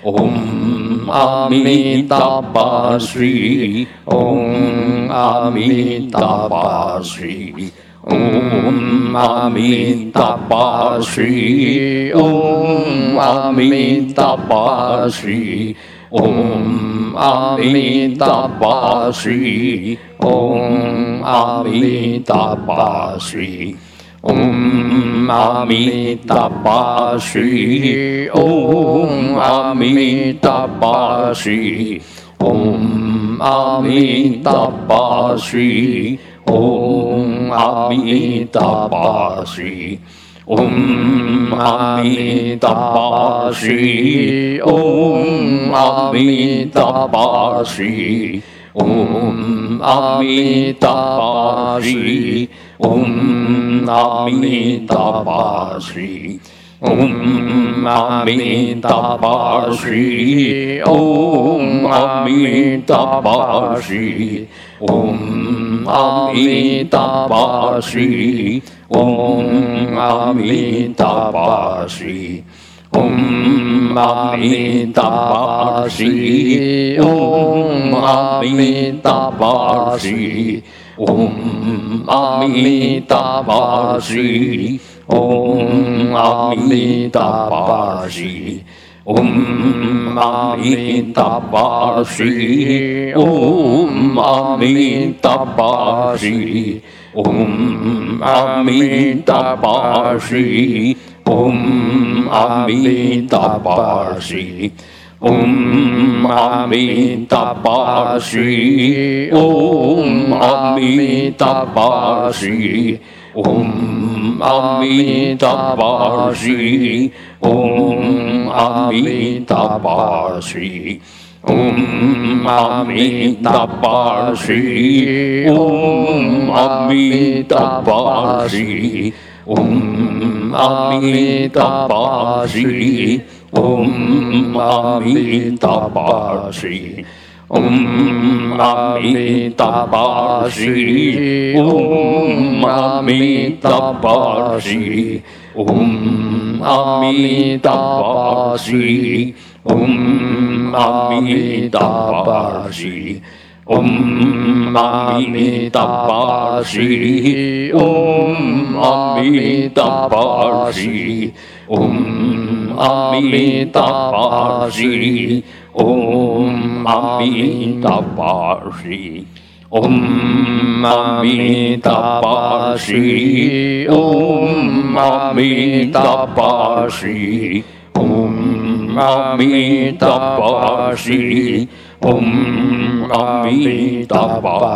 Speaker 1: Om Amitabha Sri Om Amitabha Sri Om Amitabha Sri Om Amitabha Sri Om Amitabha Sri Om Amitabha Sri Om 嗡阿
Speaker 2: 弥达巴悉，嗡阿弥达巴悉，嗡阿弥达巴悉，嗡阿弥达巴悉，嗡阿弥达巴悉，嗡阿弥达巴悉，嗡阿弥达巴悉。嗡阿弥达巴悉，嗡阿弥达巴悉，嗡阿弥达巴悉，嗡阿弥达巴悉，嗡阿弥达巴悉，嗡阿弥达巴悉，嗡阿弥达巴悉。嗡阿嗡阿弥达巴悉，嗡阿弥达巴悉，嗡阿弥达巴悉，嗡阿弥达巴悉，嗡阿弥达巴悉，嗡阿弥达巴悉。Om Amitabha Shri Om Amitabha Shri Om Amitabha Shri Om Amitabha Shri Om Amitabha Shri Om Amitabha Shri Om Amitabha Shri 嗡阿弥达巴西，嗡阿弥达巴悉，嗡阿弥达巴悉，嗡阿弥达巴悉，嗡阿弥达巴悉，嗡阿弥达巴悉，嗡阿弥达巴悉，嗡。अमितापाशी ॐ अमितापाशी ॐ अमितापाशी ॐ अमितापाशी ॐ अमितापाशी ॐ अमितापाशी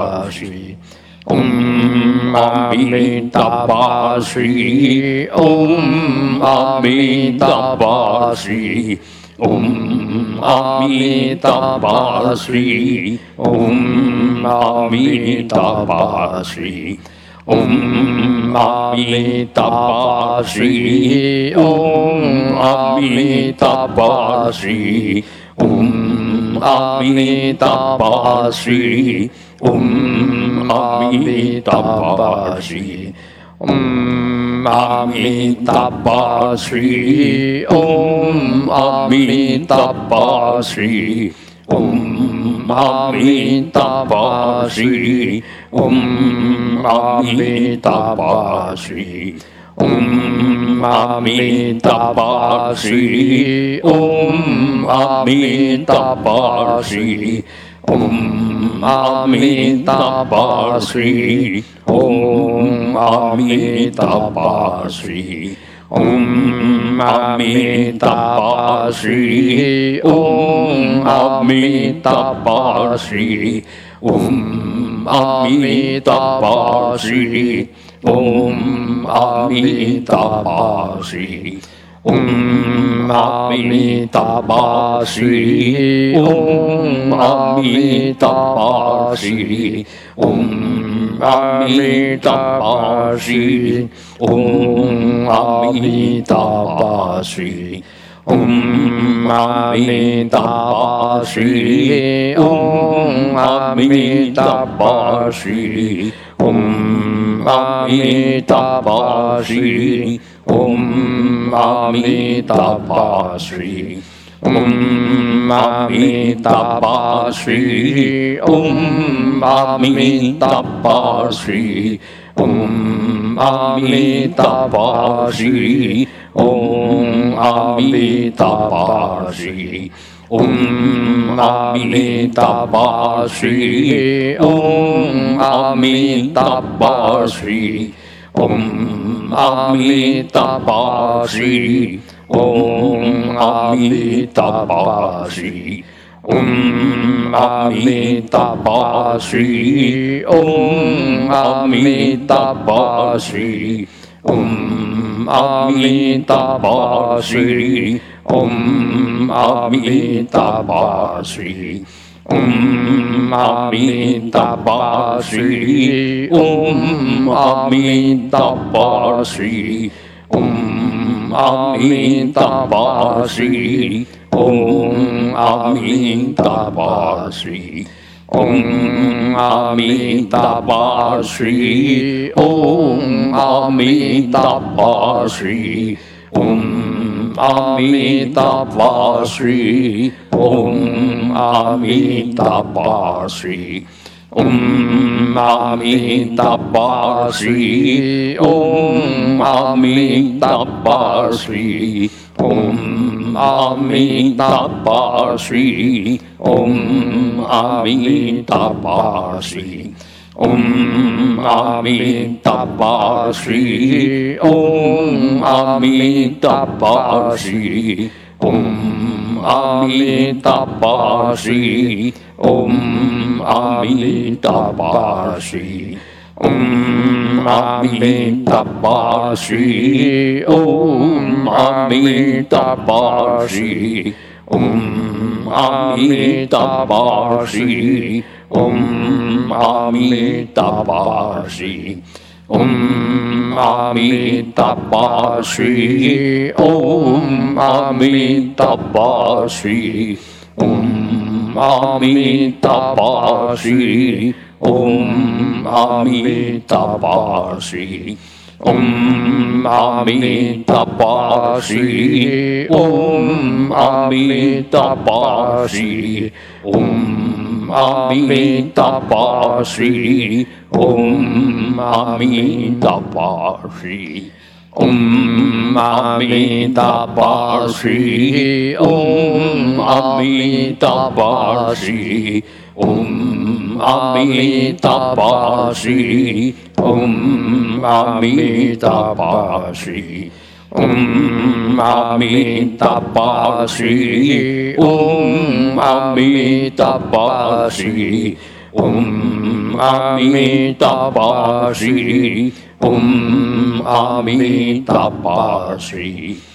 Speaker 2: 嗡阿弥达巴悉，嗡阿弥达巴悉，嗡阿弥达巴悉，嗡阿弥达巴悉，
Speaker 1: 嗡阿弥达巴悉，嗡阿弥达巴悉，嗡阿弥达巴悉，嗡。Amitabha Shri Om Amitabha Shri Om Amitabha Shri Om Amitabha Shri Om Amitabha Shri Om Amitabha Shri Om Amitabha Shri Om Amitabha Shri Om Amitabha Shri Om Amitabha Shri Om Amitabha Shri Om Amitabha Shri Om Amitabha Shri 嗡阿弥达巴须，嗡阿弥达巴须，嗡阿弥达巴须，嗡阿弥达巴须，嗡阿弥达巴须，嗡阿弥达巴须，嗡阿弥达巴须。嗡阿弥达巴碎，嗡阿弥达巴碎，嗡阿弥达巴碎，嗡阿弥达巴碎，嗡阿弥达巴碎，嗡阿弥达巴碎。Om Amitabha Shri Om Amitabha Shri Om Amitabha Shri Om Amitabha Shri Om Amitabha Shri Om Amitabha Shri 嗡阿弥达巴悉，嗡阿弥达巴悉，嗡阿弥达巴悉，嗡阿弥达巴悉，嗡阿弥达巴悉，嗡阿弥达巴悉，嗡。Amitabha Shri Om Amitabha Shri Om Amitabha Shri Om Amitabha Shri Om Amitabha Shri Om Amitabha Shri Om Amitabha Shri. Om Amitabha Shri. Om Amitabha Shri.
Speaker 3: Om Amitabha Shri. Om Amitabha Shri. Om Amitabha Shri. Om Om Amita Shri Om Amita Shri Om Amita Shri Om Amita Shri Om Amita Shri Om Amitabha Shri Om Amitabha Shri Om Amitabha Shri Om Amitabha Shri Om Amitabha Shri Om Amitabha Shri Om Amitabha Shri Om Amitabha Amitabashi, Om Amitabha Amitabashi, Om Amitabha Amitabashi, Om Amitabha Amitabashi, Om Amitabha Amitabashi, Om Amitabha Amitabashi.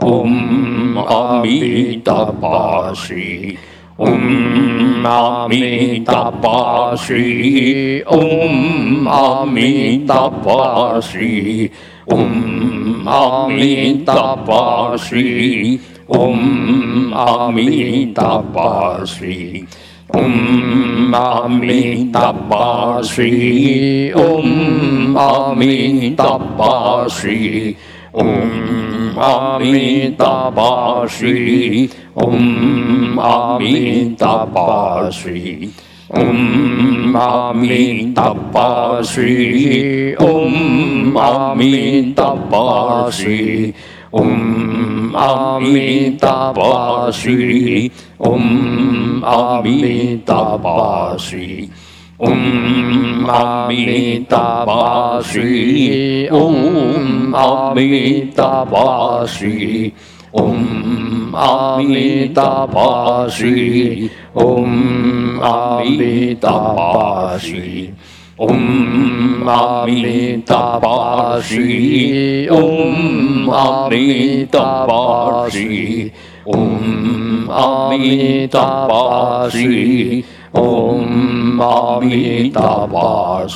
Speaker 3: 嗡阿弥达巴悉，嗡阿弥达巴悉，嗡阿弥达巴悉，嗡阿弥达巴悉，嗡阿弥达巴悉，嗡阿弥达巴悉，嗡阿弥达巴悉，嗡。Amitabha Shri Om Amitabha Shri Om Amitabha Shri Om Amitabha Shri Om Amitabha Shri Om Amitabha Shri 嗡阿弥达巴须，嗡阿弥达巴须，嗡阿弥达巴须，嗡阿弥达巴须，嗡阿弥达巴须，嗡阿弥达巴须，嗡阿弥达巴须，嗡。Amitabha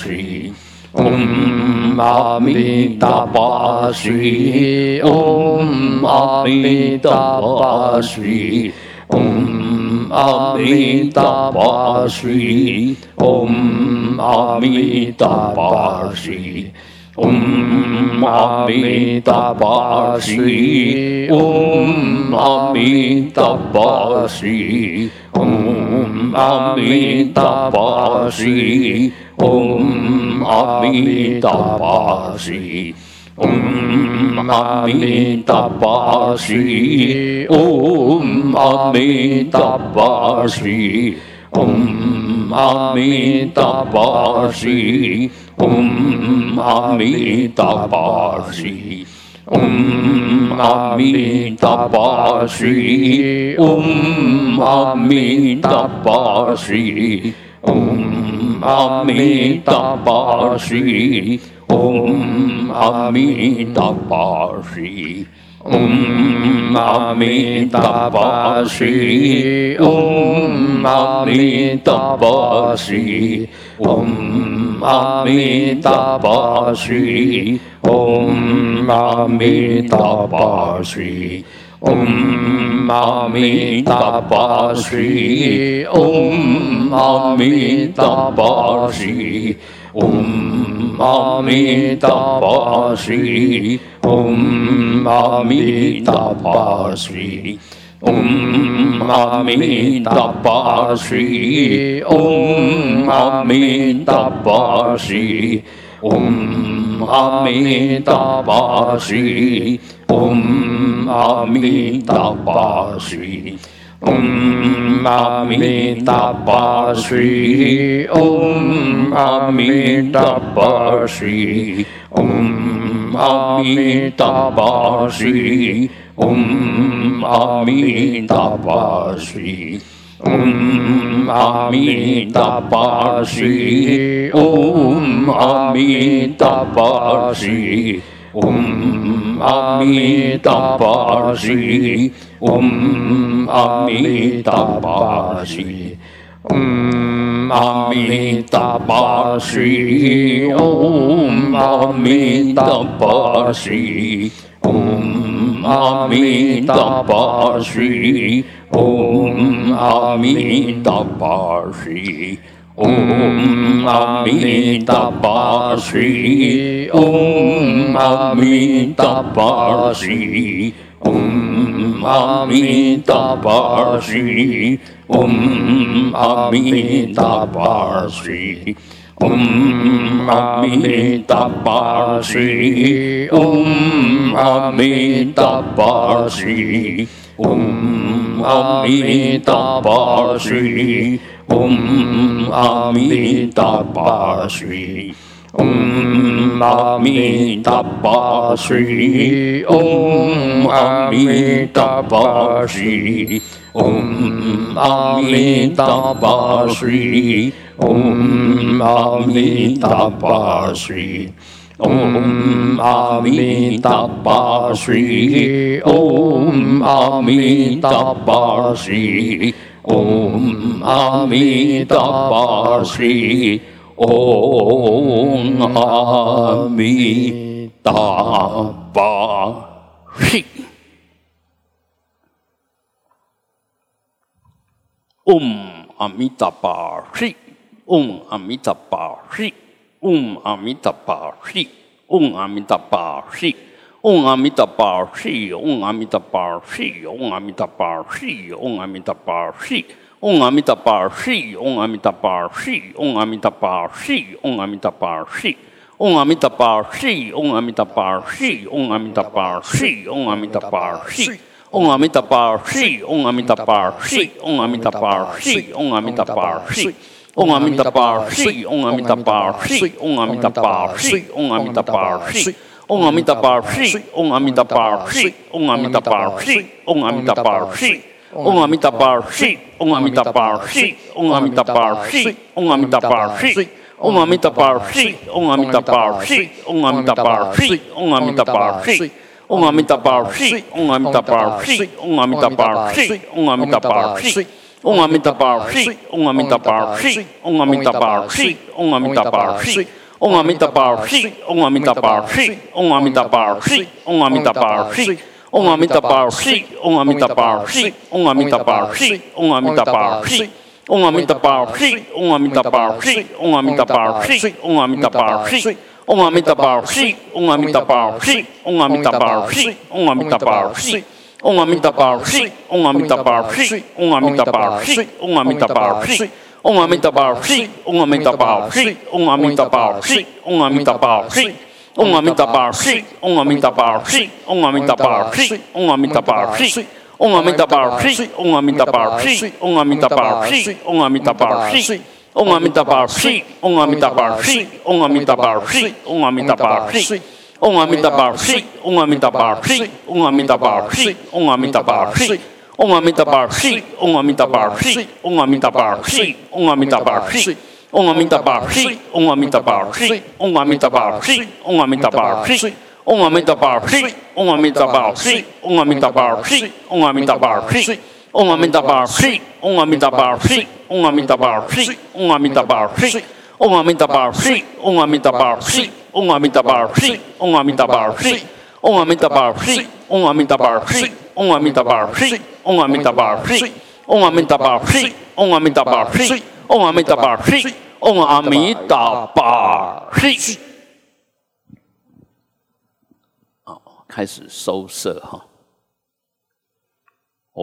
Speaker 3: Om Amitabha Shri Om Amitabha Shri Om Amitabha Shri Om Amitabha Shri Om Amitabha Shri Om Amitabha Shri Om Amitabha Shri Om Amitabha Shri Om Amitabha Shri Om Amitabha Shri Om Amitabha Shri Om Amitabha Shri Om Amitabha Shri Om Amitabha Shri Om Amitabha Shri Om Amitabha Shri Om
Speaker 1: 阿弥达巴西，嗡阿弥达巴西。嗡阿弥达巴西，嗡阿弥达巴西，嗡阿弥达巴西，嗡阿弥达巴西，嗡 Amitabhasri, Om Amitabhasri, Om Amitabhasri, Om Amitabhasri, Om Amitabhasri, Om Amitabhasri. Om Amitabha Shri. Om Amitabha Shri. Om Amitabha Shri. Om Amitabha Shri. Om Amitabha Shri. Om Amitabha Shri. Om Amitabha Shri. 嗡阿弥达巴西，嗡阿弥达巴西，嗡阿弥达巴西，嗡阿弥达巴西，嗡阿弥达巴西。嗡阿弥达巴西，嗡阿弥达巴西，嗡 Amitabarshi, Om Amitabarshi, Om Amitabarshi, Om Amitabarshi, Om Amitabarshi, Om Amitabarshi. 嗡阿弥达巴西，嗡阿弥达巴西。嗡阿弥达巴西，嗡阿弥达巴西，嗡阿弥达巴西，嗡阿弥达巴西，嗡阿弥达巴西，嗡阿弥达巴西。嗡阿弥达巴西，嗡阿弥达巴西，嗡阿弥达巴西，嗡阿弥达巴西，嗡阿弥达巴西，嗡阿弥达巴西。Om Amitabha Shri, Om Amitabha Shri, Om Amitabha Shri, Om Amitabha Shri. Om Amitabha Shri, Om Amitabha Shri, Om Amitabha Shri, Om Amitabha Shri. Om Amitabha Shri, Om Amitabha Shri, Om Amitabha Shri, Om Amitabha Shri. Om Amitabha Shri, Om Amitabha Shri, Om Amitabha Shri, Om Amitabha Shri. Om Amitabha Shri, Om Amitabha Shri, Om Amitabha Shri, Om Amitabha Shri. 嗡阿弥达巴西，嗡阿弥达巴西。嗡阿弥达巴西，嗡阿弥达巴西，嗡阿弥达巴西，嗡阿弥达巴西，嗡阿弥达巴西，嗡阿弥达巴西，嗡阿弥达巴西。嗡阿弥达巴西，嗡阿弥达巴西，嗡阿弥达巴西，嗡阿弥达巴西，嗡阿弥达巴西，嗡阿弥达巴西，嗡阿弥达巴西。嗡阿弥达巴西，嗡阿弥达巴西，嗡阿弥达巴西，嗡阿弥达巴西，嗡阿弥达巴西，嗡阿弥达巴西。嗡阿弥达巴西，嗡阿弥达巴西，嗡阿弥达巴西，嗡阿弥达巴西，嗡阿弥达巴西，嗡阿弥达巴西，嗡阿弥达巴西，嗡阿弥达巴西，嗡阿弥达巴西，嗡阿弥达巴西，嗡阿弥达巴西，嗡阿弥达巴西，嗡阿弥达巴西，嗡阿弥达巴西，嗡阿弥达巴西，嗡阿弥达巴西，嗡阿弥达巴西，嗡阿弥达巴西，嗡阿弥达巴西，嗡阿弥达巴西。嗡阿弥陀佛，是，嗡阿弥陀佛，是，嗡阿弥陀佛，是，嗡阿弥陀佛，是，嗡阿弥陀佛，是，嗡阿弥陀佛，是，嗡阿弥陀佛，是，嗡阿弥陀佛，是，嗡阿弥陀佛，是，嗡阿弥陀佛，是，嗡阿弥陀佛，是，嗡阿弥陀佛，是，嗡阿弥陀佛，是，嗡阿弥陀佛，是，嗡阿弥陀佛，是，嗡阿弥陀佛，是。嗡阿弥陀佛，是，嗡阿弥陀佛，是，嗡阿弥陀佛，是，嗡阿弥陀佛，是。嗡阿弥陀佛，是，嗡阿弥陀佛，是，嗡阿弥陀佛，是，嗡阿弥陀佛，是，嗡阿弥陀佛，是，嗡阿弥陀佛，是，嗡阿弥陀佛，是，嗡阿弥陀佛，是，嗡阿弥陀佛，是，嗡阿弥陀佛，是，唵阿弥陀佛嘿，唵阿弥陀佛嘿，好，开始收摄哈，哦。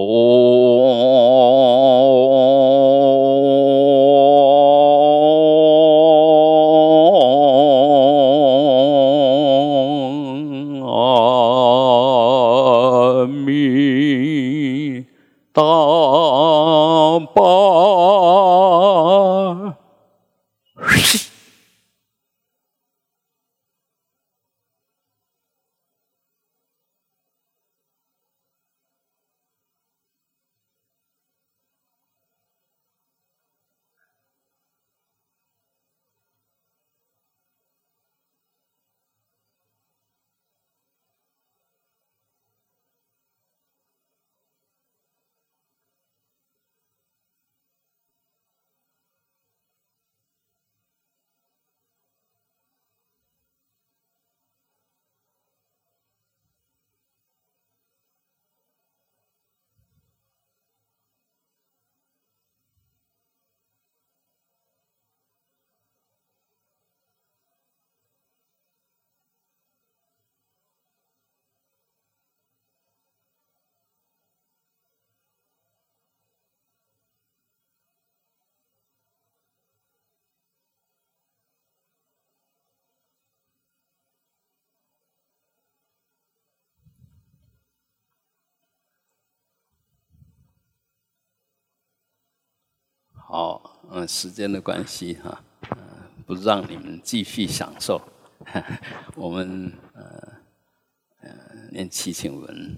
Speaker 1: 好，嗯，时间的关系哈，嗯，不让你们继续享受，<laughs> 我们呃念七请文。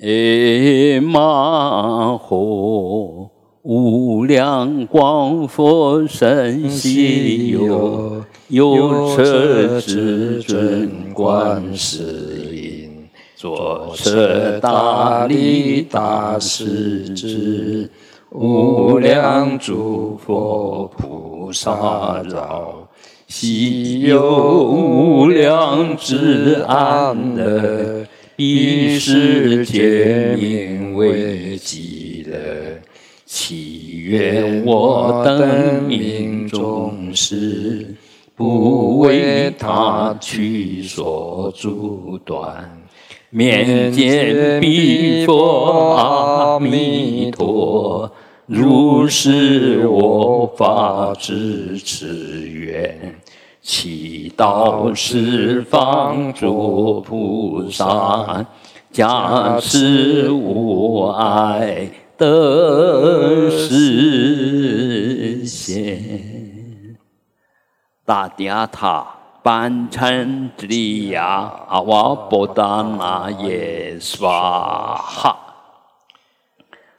Speaker 1: 哎嘛吽，无量光佛身西游，有车至尊观世音，坐车大利大势至。无量诸佛菩萨绕，悉有无量智安乐，彼世界名为极乐。祈愿我等命中时，不为他取所阻断，面见彼佛阿弥陀。如是我法之持愿，祈祷十方诸菩萨加持无碍得实现。大嗲塔班禅里呀，阿瓦波达那耶娑哈。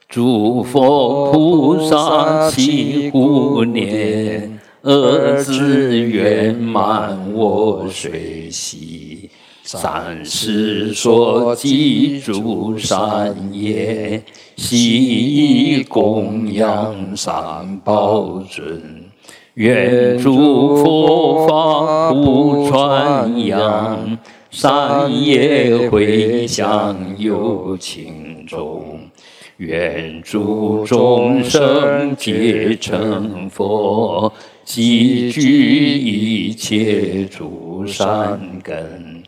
Speaker 1: 诸佛菩萨起护念，儿子圆满我随喜。三世所记诸善业，悉供养三宝尊。愿诸佛法无传扬，善业回向有情中。愿诸众生皆成佛，积聚一切诸善根，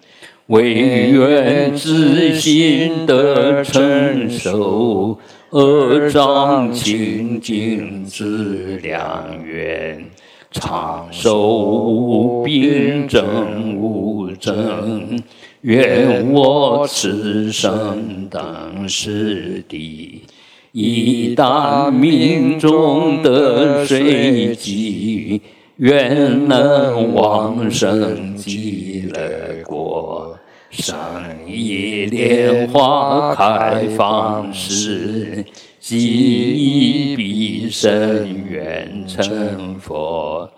Speaker 1: 唯愿自心得成熟，恶障清净自良缘，长寿无病症无症。愿我此生当师弟，一旦命中得随机，愿能往生极乐国，生一莲花开放时，即必生愿成佛。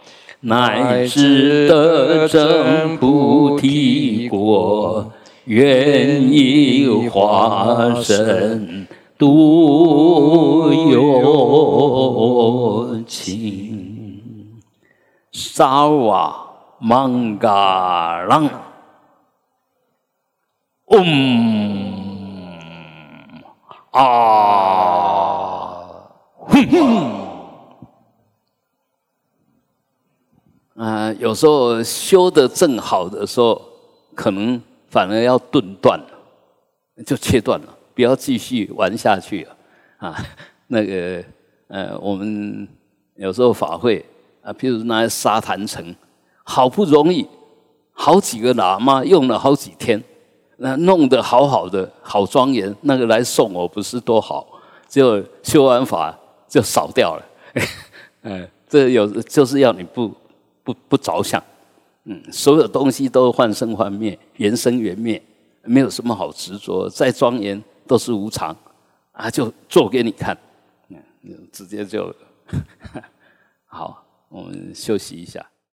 Speaker 1: 乃至得证菩提果，愿以化身度有情。萨瓦曼嘎朗，嗡啊，哼哼。啊，有时候修的正好的时候，可能反而要顿断了，就切断了，不要继续玩下去了。啊，那个呃，我们有时候法会啊，譬如那沙坛城，好不容易好几个喇嘛用了好几天，那弄得好好的，好庄严，那个来送我不是多好，就修完法就扫掉了。嗯，<laughs> 这有就是要你不。不不着想，嗯，所有东西都幻生幻灭，缘生缘灭，没有什么好执着。再庄严都是无常，啊，就做给你看，嗯，直接就 <laughs> 好。我们休息一下。